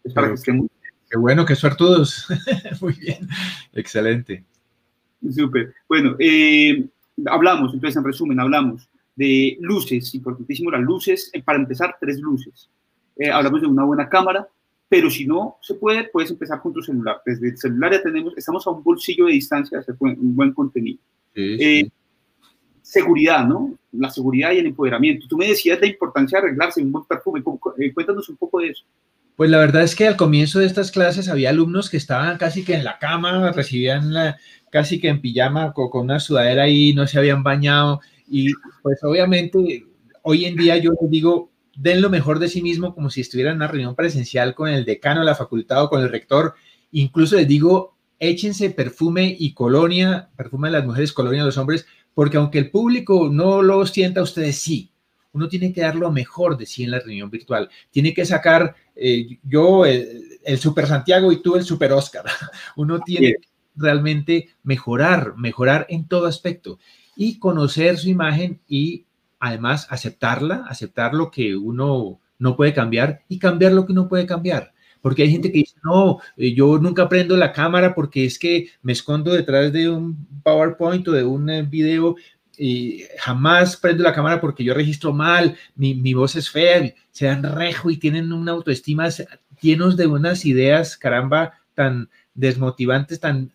Es para que estén muy Qué bueno, qué suertudos. [laughs] muy bien, excelente. Súper. Bueno, eh, hablamos, entonces en resumen, hablamos de luces, importantísimo las luces. Eh, para empezar, tres luces. Eh, hablamos de una buena cámara, pero si no se puede, puedes empezar con tu celular. Desde el celular ya tenemos, estamos a un bolsillo de distancia de hacer un buen contenido. Eh, seguridad, ¿no? La seguridad y el empoderamiento. Tú me decías la importancia de arreglarse un buen perfume. Cuéntanos un poco de eso. Pues la verdad es que al comienzo de estas clases había alumnos que estaban casi que en la cama, recibían la, casi que en pijama con, una sudadera ahí, no se habían bañado y pues obviamente hoy en día yo les digo, den lo mejor de sí mismo como si estuvieran en una reunión presencial con el decano de la facultad o con el rector. Incluso les digo, échense perfume y colonia, perfume de las mujeres, colonia de los hombres, porque aunque el público no lo sienta, ustedes sí. Uno tiene que dar lo mejor de sí en la reunión virtual. Tiene que sacar eh, yo el, Super Santiago y tú el Super Oscar. [laughs] Uno tiene realmente mejorar, mejorar en todo aspecto y conocer su imagen y además aceptarla, aceptar lo que uno no puede cambiar y cambiar lo que uno puede cambiar. Porque hay gente que dice, no, eh, yo nunca prendo la cámara porque es que me escondo detrás de un PowerPoint o de un eh, video y jamás prendo la cámara porque yo registro mal, mi, mi voz es fea, se dan rejo y tienen una autoestima llenos de unas ideas, caramba, tan desmotivantes, tan,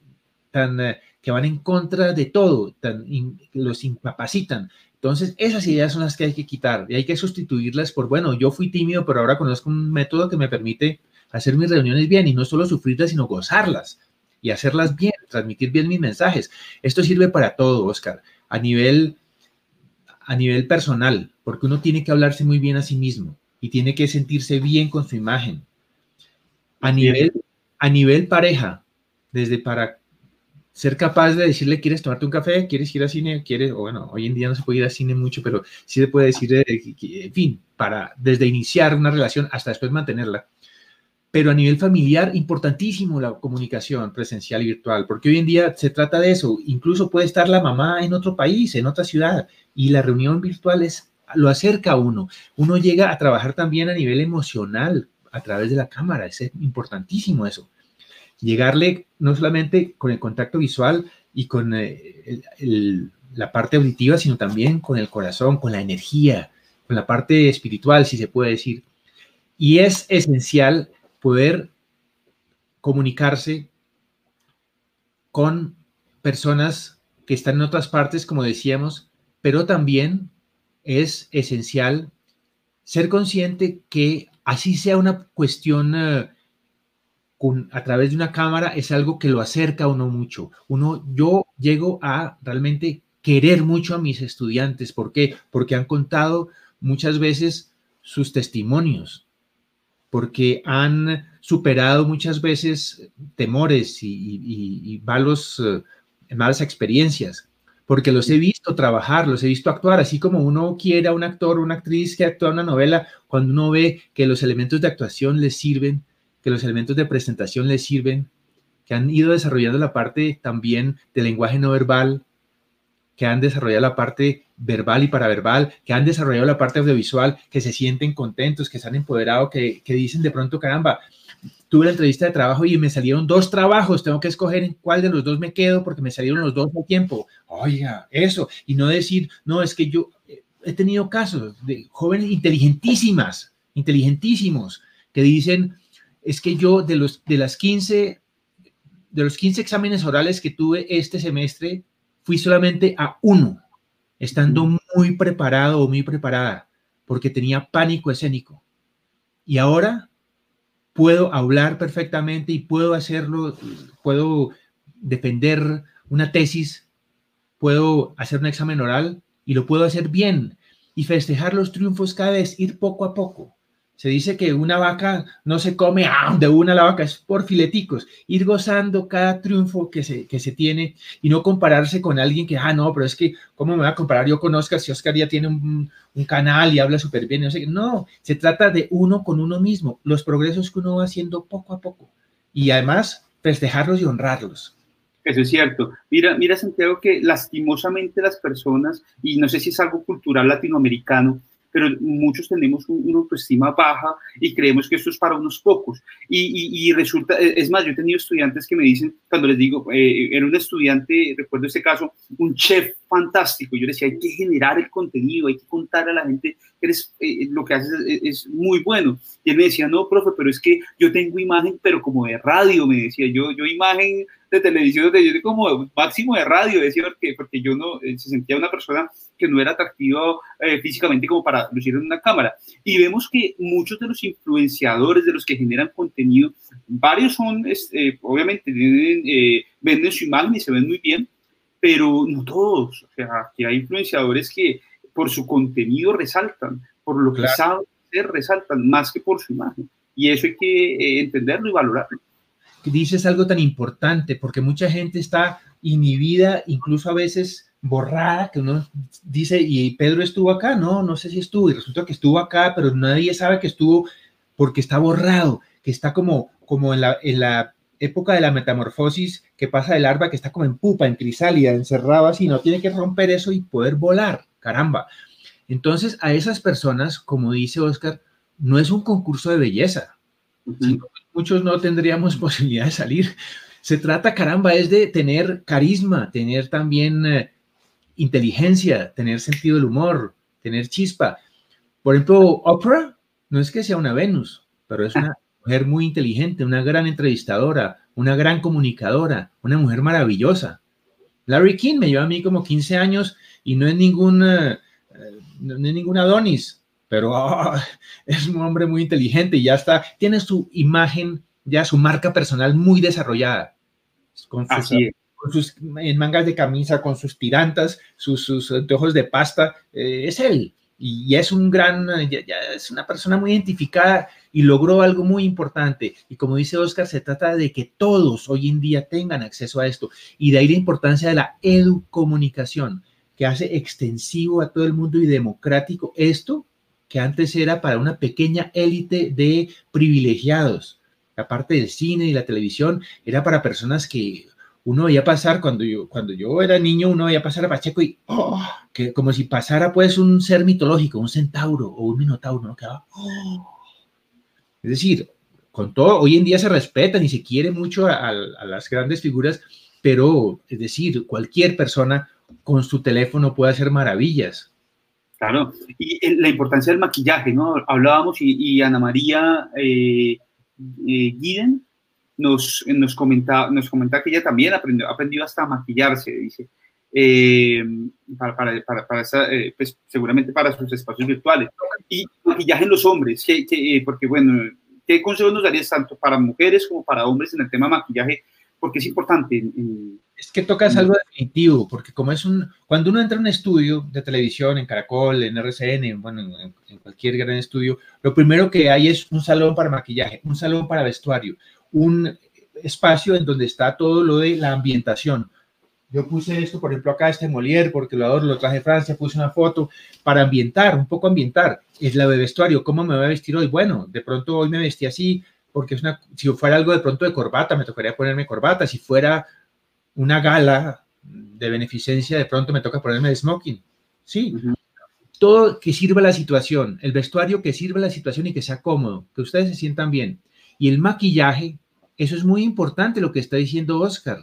tan eh, que van en contra de todo, tan, los incapacitan. Entonces, esas ideas son las que hay que quitar y hay que sustituirlas por, bueno, yo fui tímido, pero ahora conozco un método que me permite hacer mis reuniones bien y no solo sufrirlas, sino gozarlas y hacerlas bien, transmitir bien mis mensajes. Esto sirve para todo, Oscar, a nivel, a nivel personal, porque uno tiene que hablarse muy bien a sí mismo y tiene que sentirse bien con su imagen. A nivel, a nivel pareja, desde para ser capaz de decirle, ¿quieres tomarte un café? ¿Quieres ir al cine? ¿Quieres? O bueno, hoy en día no se puede ir al cine mucho, pero sí se puede decir, eh, en fin, para desde iniciar una relación hasta después mantenerla. Pero a nivel familiar, importantísimo la comunicación presencial y virtual, porque hoy en día se trata de eso. Incluso puede estar la mamá en otro país, en otra ciudad, y la reunión virtual es, lo acerca a uno. Uno llega a trabajar también a nivel emocional a través de la cámara, es importantísimo eso llegarle no solamente con el contacto visual y con eh, la parte auditiva, sino también con el corazón, con la energía, con la parte espiritual, si se puede decir. Y es esencial poder comunicarse con personas que están en otras partes, como decíamos, pero también es esencial ser consciente que así sea una cuestión a través de una cámara es algo que lo acerca a uno mucho. Uno, yo llego a realmente querer mucho a mis estudiantes. ¿Por qué? Porque han contado muchas veces sus testimonios, porque han superado muchas veces temores y, malos, eh, malas experiencias, porque los he visto trabajar, los he visto actuar, así como uno quiere a un actor una actriz que actúa una novela, cuando uno ve que los elementos de actuación les sirven, que los elementos de presentación les sirven, que han ido desarrollando la parte también del lenguaje no verbal, que han desarrollado la parte verbal y paraverbal, que han desarrollado la parte audiovisual, que se sienten contentos, que se han empoderado, que, dicen de pronto, caramba, tuve la entrevista de trabajo y me salieron dos trabajos, tengo que escoger en cuál de los dos me quedo porque me salieron los dos al tiempo. Oiga, eso, y no decir, no, es que yo he tenido casos de jóvenes inteligentísimas, inteligentísimos, que dicen, es que yo de los, de las 15, de los 15 exámenes orales que tuve este semestre, fui solamente a uno, estando muy preparado o muy preparada, porque tenía pánico escénico. Y ahora puedo hablar perfectamente y puedo hacerlo, puedo defender una tesis, puedo hacer un examen oral y lo puedo hacer bien y festejar los triunfos cada vez, ir poco a poco. Se dice que una vaca no se come ¡ah! de una la vaca, es por fileticos. Ir gozando cada triunfo que se, que se tiene y no compararse con alguien que, ah, no, pero es que, ¿cómo me voy a comparar yo con Oscar si Oscar ya tiene un, canal y habla súper bien? No, sé, no, se trata de uno con uno mismo, los progresos que uno va haciendo poco a poco y además festejarlos y honrarlos. Eso es cierto. Mira, mira, Santiago, que lastimosamente las personas, y no sé si es algo cultural latinoamericano, pero muchos tenemos una autoestima baja y creemos que esto es para unos pocos. Y, resulta, e, es más, yo he tenido estudiantes que me dicen, cuando les digo, eh, era un estudiante, recuerdo este caso, un chef fantástico, yo decía, hay que generar el contenido, hay que contar a la gente que eres, eh, lo que haces es, muy bueno. Y él me decía, no, profe, pero es que yo tengo imagen, pero como de radio, me decía, yo, yo imagen de televisión, yo como máximo de radio, decía, porque, porque yo no, eh, se sentía una persona que no era atractivo eh, físicamente como para lucir en una cámara. Y vemos que muchos de los influenciadores, de los que generan contenido, varios son, obviamente, eh, venden su imagen y se ven muy bien, pero no todos. O sea, que hay influenciadores que por su contenido resaltan, por lo que saben hacer resaltan, más que por su imagen. Y eso hay que entenderlo y valorarlo dices algo tan importante, porque mucha gente está inhibida, incluso a veces borrada, que uno dice, y Pedro estuvo acá, no, no sé si estuvo, y resulta que estuvo acá, pero nadie sabe que estuvo porque está borrado, que está como, como en, la, en la época de la metamorfosis que pasa del larva, que está como en pupa, en crisálida, encerrado así, no tiene que romper eso y poder volar, caramba. Entonces, a esas personas, como dice Oscar, no es un concurso de belleza, muchos no tendríamos [laughs] posibilidad de salir. Se trata, caramba, es de tener carisma, tener también eh, inteligencia, tener sentido del humor, tener chispa. Por ejemplo, Oprah no es que sea una Venus, pero es una mujer muy inteligente, una gran entrevistadora, una gran comunicadora, una mujer maravillosa. Larry King me lleva a mí como 15 años y no es ningún, eh, eh, no es ningún Adonis, pero ah, [laughs] es un hombre muy inteligente y ya está, tiene su imagen, ya su marca personal muy desarrollada. Con sus, mangas de camisa, con sus tirantas, sus, sus anteojos de pasta, eh, es él. Y, es un gran, ya, es una persona muy identificada y logró algo muy importante. Y como dice Oscar, se trata de que todos hoy en día tengan acceso a esto. Y de ahí la importancia de la educomunicación, que hace extensivo a todo el mundo y democrático esto que antes era para una pequeña élite de privilegiados. La parte del cine y la televisión era para personas que uno veía pasar cuando yo, cuando yo era niño, uno veía pasar a Pacheco y oh, como si pasara pues un ser mitológico, un centauro o un minotauro, ¿no? Quedaba, oh. Es decir, con todo, hoy en día se respetan y se quiere mucho a las grandes figuras, pero es decir, cualquier persona con su teléfono puede hacer maravillas. Claro, y eh, la importancia del maquillaje, ¿no? Hablábamos y, Ana María eh, eh nos, nos, comenta, nos comenta que ella también aprendió, aprendido hasta a maquillarse, dice, eh, para, para, para, pues, seguramente para sus espacios virtuales. Y maquillaje en los hombres, que, porque bueno, ¿qué consejos nos darías tanto para mujeres como para hombres en el tema de maquillaje? Porque es importante en es que tocas algo definitivo, porque como es un, cuando uno entra en un estudio de televisión, en Caracol, en RCN, bueno, en, cualquier gran estudio, lo primero que hay es un salón para maquillaje, un salón para vestuario, un espacio en donde está todo lo de la ambientación. Yo puse esto, por ejemplo, acá este Molière, porque lo adoro, lo traje de Francia, puse una foto para ambientar, un poco ambientar. Es la de vestuario, ¿cómo me voy a vestir hoy? Bueno, de pronto hoy me vestí así, porque es una, si fuera algo de pronto de corbata, me tocaría ponerme corbata, si fuera una gala de beneficencia, de pronto me toca ponerme el smoking. Sí, todo que sirva la situación, el vestuario que sirva la situación y que sea cómodo, que ustedes se sientan bien. Y el maquillaje, eso es muy importante lo que está diciendo Oscar.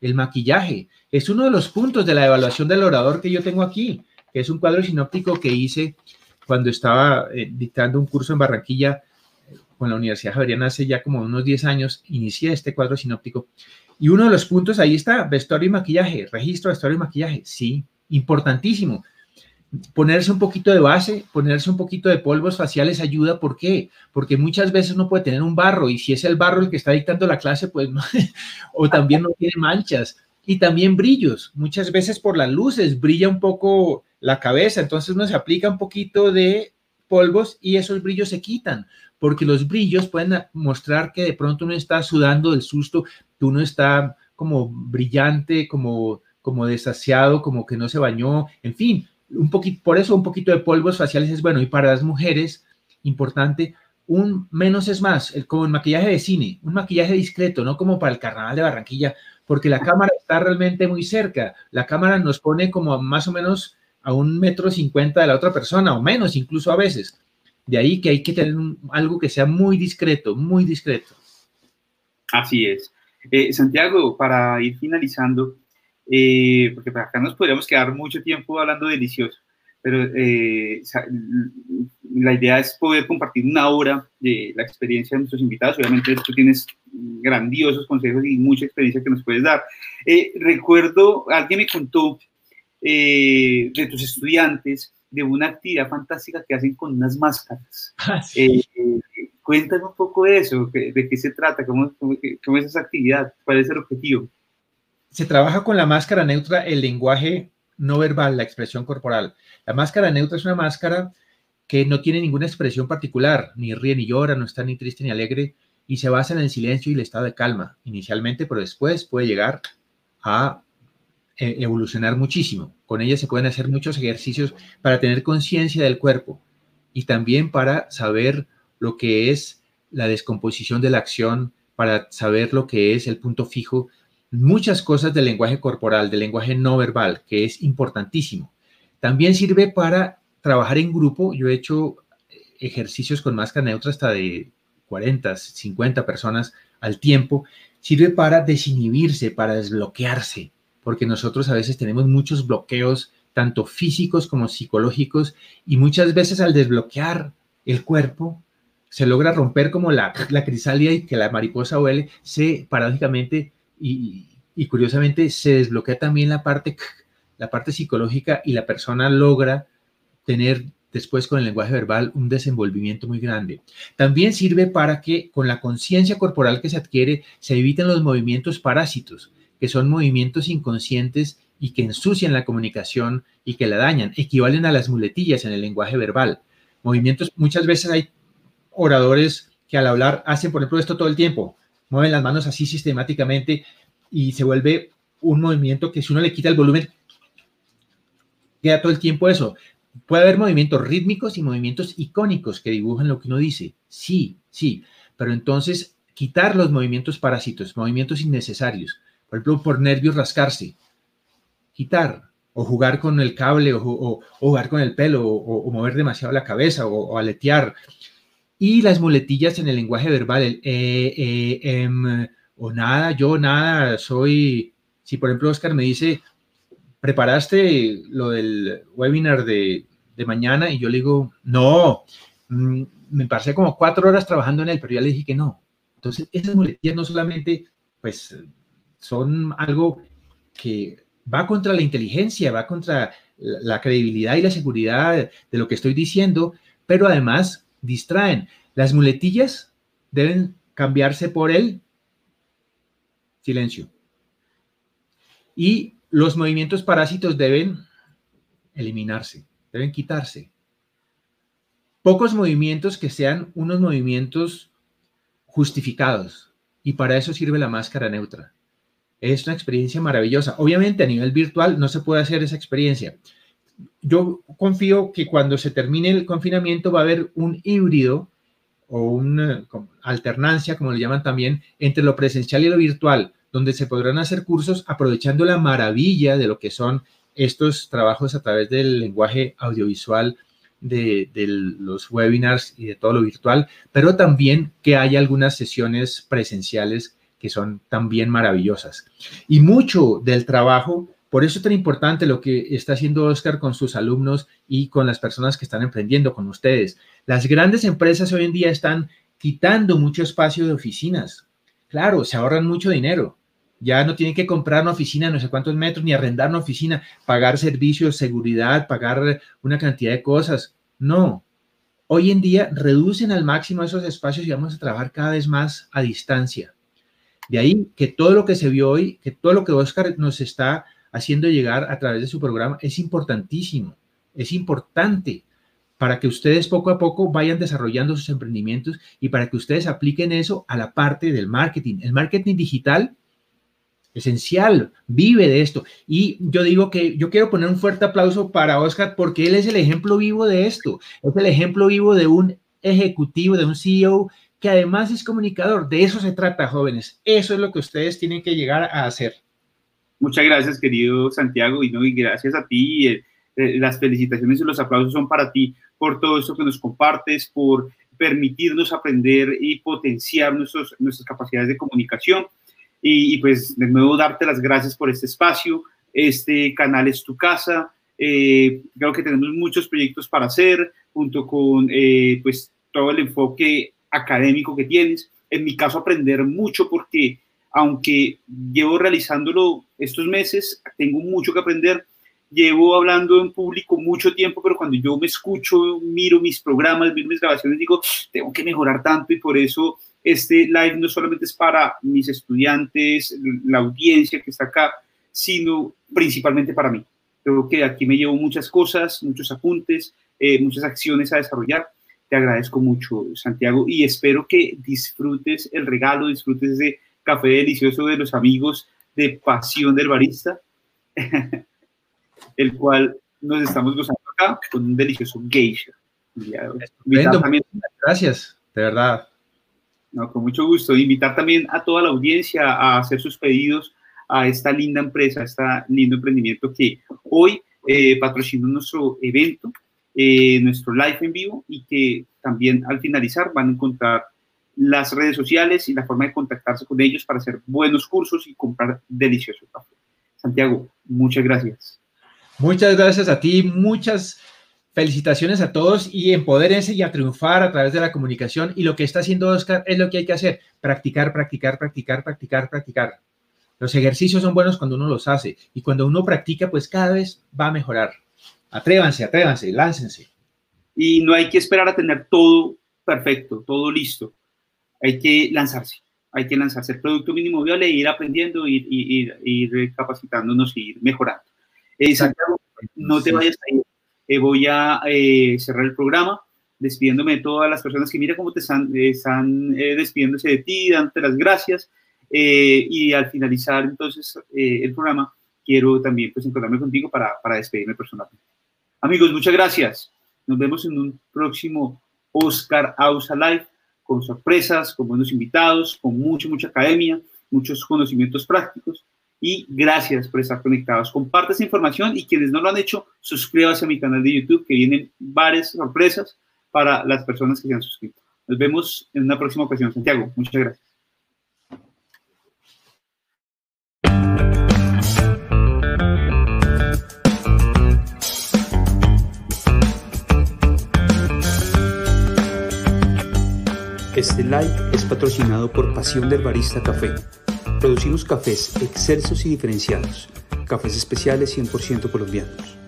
El maquillaje es uno de los puntos de la evaluación del orador que yo tengo aquí, que es un cuadro sinóptico que hice cuando estaba eh, dictando un curso en Barranquilla eh, con la Universidad Javeriana hace ya como unos 10 años, inicié este cuadro sinóptico y uno de los puntos ahí está, vestuario y maquillaje, registro vestuario y maquillaje, sí, importantísimo. Ponerse un poquito de base, ponerse un poquito de polvos faciales ayuda, ¿por qué? Porque muchas veces no puede tener un barro y si es el barro el que está dictando la clase, pues no, [laughs] o también no tiene manchas y también brillos. Muchas veces por las luces brilla un poco la cabeza, entonces uno se aplica un poquito de polvos y esos brillos se quitan, porque los brillos pueden mostrar que de pronto uno está sudando del susto, uno está como brillante, como, como desasiado, como que no se bañó, en fin, un poquito, por eso un poquito de polvos faciales es bueno. Y para las mujeres, importante, un menos es más, como el maquillaje de cine, un maquillaje discreto, no como para el carnaval de Barranquilla, porque la cámara está realmente muy cerca. La cámara nos pone como más o menos a un metro cincuenta de la otra persona, o menos incluso a veces. De ahí que hay que tener algo que sea muy discreto, muy discreto. Así es. Eh, Santiago, para ir finalizando, eh, porque acá nos podríamos quedar mucho tiempo hablando delicioso, pero eh, la idea es poder compartir una hora de la experiencia de nuestros invitados. Obviamente tú tienes grandiosos consejos y mucha experiencia que nos puedes dar. recuerdo, alguien me contó de tus estudiantes de una actividad fantástica que hacen con unas máscaras. Ah, Cuéntame un poco de eso, de qué se trata, cómo, cómo, es esa actividad, cuál es el objetivo. Se trabaja con la máscara neutra, el lenguaje no verbal, la expresión corporal. La máscara neutra es una máscara que no tiene ninguna expresión particular, ni ríe ni llora, no está ni triste ni alegre, y se basa en el silencio y el estado de calma inicialmente, pero después puede llegar a eh, evolucionar muchísimo. Con ella se pueden hacer muchos ejercicios para tener conciencia del cuerpo y también para saber lo que es la descomposición de la acción, para saber lo que es el punto fijo, muchas cosas del lenguaje corporal, del lenguaje no verbal, que es importantísimo. También sirve para trabajar en grupo. Yo he hecho ejercicios con máscara neutra hasta de 40, 50 personas al tiempo. Sirve para desinhibirse, para desbloquearse, porque nosotros a veces tenemos muchos bloqueos, tanto físicos como psicológicos, y muchas veces al desbloquear el cuerpo, se logra romper como la, la crisálida y que la mariposa huele, se paradójicamente y, curiosamente se desbloquea también la parte, la parte psicológica y la persona logra tener después con el lenguaje verbal un desenvolvimiento muy grande. También sirve para que con la conciencia corporal que se adquiere se eviten los movimientos parásitos, que son movimientos inconscientes y que ensucian la comunicación y que la dañan, equivalen a las muletillas en el lenguaje verbal. Movimientos, muchas veces hay oradores que al hablar hacen, por ejemplo, esto todo el tiempo, mueven las manos así sistemáticamente y se vuelve un movimiento que si uno le quita el volumen, queda todo el tiempo eso. Puede haber movimientos rítmicos y movimientos icónicos que dibujan lo que uno dice. Sí, sí, pero entonces quitar los movimientos parásitos, movimientos innecesarios, por ejemplo, por nervios rascarse, quitar, o jugar con el cable, o, jugar con el pelo, o, mover demasiado la cabeza, o, aletear, y las muletillas en el lenguaje verbal, el eh, eh, em, o nada, yo nada, soy, si por ejemplo Oscar me dice, ¿preparaste lo del webinar de, mañana? Y yo le digo, no, mm, me pasé como cuatro horas trabajando en él, pero ya le dije que no. Entonces, esas muletillas no solamente, pues, son algo que va contra la inteligencia, va contra la credibilidad y la seguridad de lo que estoy diciendo, pero además distraen. Las muletillas deben cambiarse por el silencio. Y los movimientos parásitos deben eliminarse, deben quitarse. Pocos movimientos que sean unos movimientos justificados. Y para eso sirve la máscara neutra. Es una experiencia maravillosa. Obviamente a nivel virtual no se puede hacer esa experiencia yo confío que cuando se termine el confinamiento va a haber un híbrido o una alternancia, como le llaman también, entre lo presencial y lo virtual, donde se podrán hacer cursos aprovechando la maravilla de lo que son estos trabajos a través del lenguaje audiovisual de, de, los webinars y de todo lo virtual, pero también que haya algunas sesiones presenciales que son también maravillosas. Y mucho del trabajo por eso es tan importante lo que está haciendo Oscar con sus alumnos y con las personas que están emprendiendo con ustedes. Las grandes empresas hoy en día están quitando mucho espacio de oficinas. Claro, se ahorran mucho dinero. Ya no tienen que comprar una oficina no sé cuántos metros, ni arrendar una oficina, pagar servicios, seguridad, pagar una cantidad de cosas. No. Hoy en día reducen al máximo esos espacios y vamos a trabajar cada vez más a distancia. De ahí que todo lo que se vio hoy, que todo lo que Oscar nos está haciendo llegar a través de su programa es importantísimo, es importante para que ustedes poco a poco vayan desarrollando sus emprendimientos y para que ustedes apliquen eso a la parte del marketing. El marketing digital, esencial, vive de esto. Y yo digo que yo quiero poner un fuerte aplauso para Oscar porque él es el ejemplo vivo de esto, es el ejemplo vivo de un ejecutivo, de un CEO que además es comunicador. De eso se trata, jóvenes. Eso es lo que ustedes tienen que llegar a hacer. Muchas gracias, querido Santiago, y, no, y gracias a ti. Eh, eh, las felicitaciones y los aplausos son para ti por todo esto que nos compartes, por permitirnos aprender y potenciar nuestros, nuestras capacidades de comunicación. Y, pues de nuevo darte las gracias por este espacio. Este canal es tu casa. Eh, creo que tenemos muchos proyectos para hacer, junto con eh, pues todo el enfoque académico que tienes. En mi caso, aprender mucho porque aunque llevo realizándolo estos meses, tengo mucho que aprender. Llevo hablando en público mucho tiempo, pero cuando yo me escucho, miro mis programas, miro mis grabaciones, digo, tengo que mejorar tanto y por eso este live no solamente es para mis estudiantes, la audiencia que está acá, sino principalmente para mí. Creo que aquí me llevo muchas cosas, muchos apuntes, eh, muchas acciones a desarrollar. Te agradezco mucho, Santiago, y espero que disfrutes el regalo, disfrutes ese café delicioso de los amigos de Pasión del Barista, [laughs] el cual nos estamos gozando acá con un delicioso geisha. Gracias, de verdad. No, con mucho gusto. Invitar también a toda la audiencia a hacer sus pedidos a esta linda empresa, a este lindo emprendimiento que hoy eh, patrocina nuestro evento, eh, nuestro live en vivo y que también al finalizar van a encontrar las redes sociales y la forma de contactarse con ellos para hacer buenos cursos y comprar delicioso café. Santiago, muchas gracias. Muchas gracias a ti, muchas felicitaciones a todos y empodérense y a triunfar a través de la comunicación. Y lo que está haciendo Oscar es lo que hay que hacer, practicar, practicar, practicar, practicar, practicar. Los ejercicios son buenos cuando uno los hace y cuando uno practica, pues cada vez va a mejorar. Atrévanse, atrévanse, láncense. Y no hay que esperar a tener todo perfecto, todo listo. Hay que lanzarse, hay que lanzarse el producto mínimo viable e ir aprendiendo, ir, ir, ir capacitándonos y ir mejorando. Eh, Santiago, no te vayas a ir eh, voy a eh, cerrar el programa despidiéndome de todas las personas que mira cómo te están, están eh, despidiéndose de ti, dándote las gracias. y al finalizar entonces el programa, quiero también pues encontrarme contigo para, para despedirme personalmente. Amigos, muchas gracias. Nos vemos en un próximo Oscar Ausa Live con sorpresas, con buenos invitados, con mucha, mucha academia, muchos conocimientos prácticos y gracias por estar conectados. Comparte esa información y quienes no lo han hecho, suscríbase a mi canal de YouTube que vienen varias sorpresas para las personas que se han suscrito. Nos vemos en una próxima ocasión. Santiago, muchas gracias. Este live es patrocinado por Pasión del Barista Café Producimos cafés excelsos y diferenciados, cafés especiales 100% colombianos.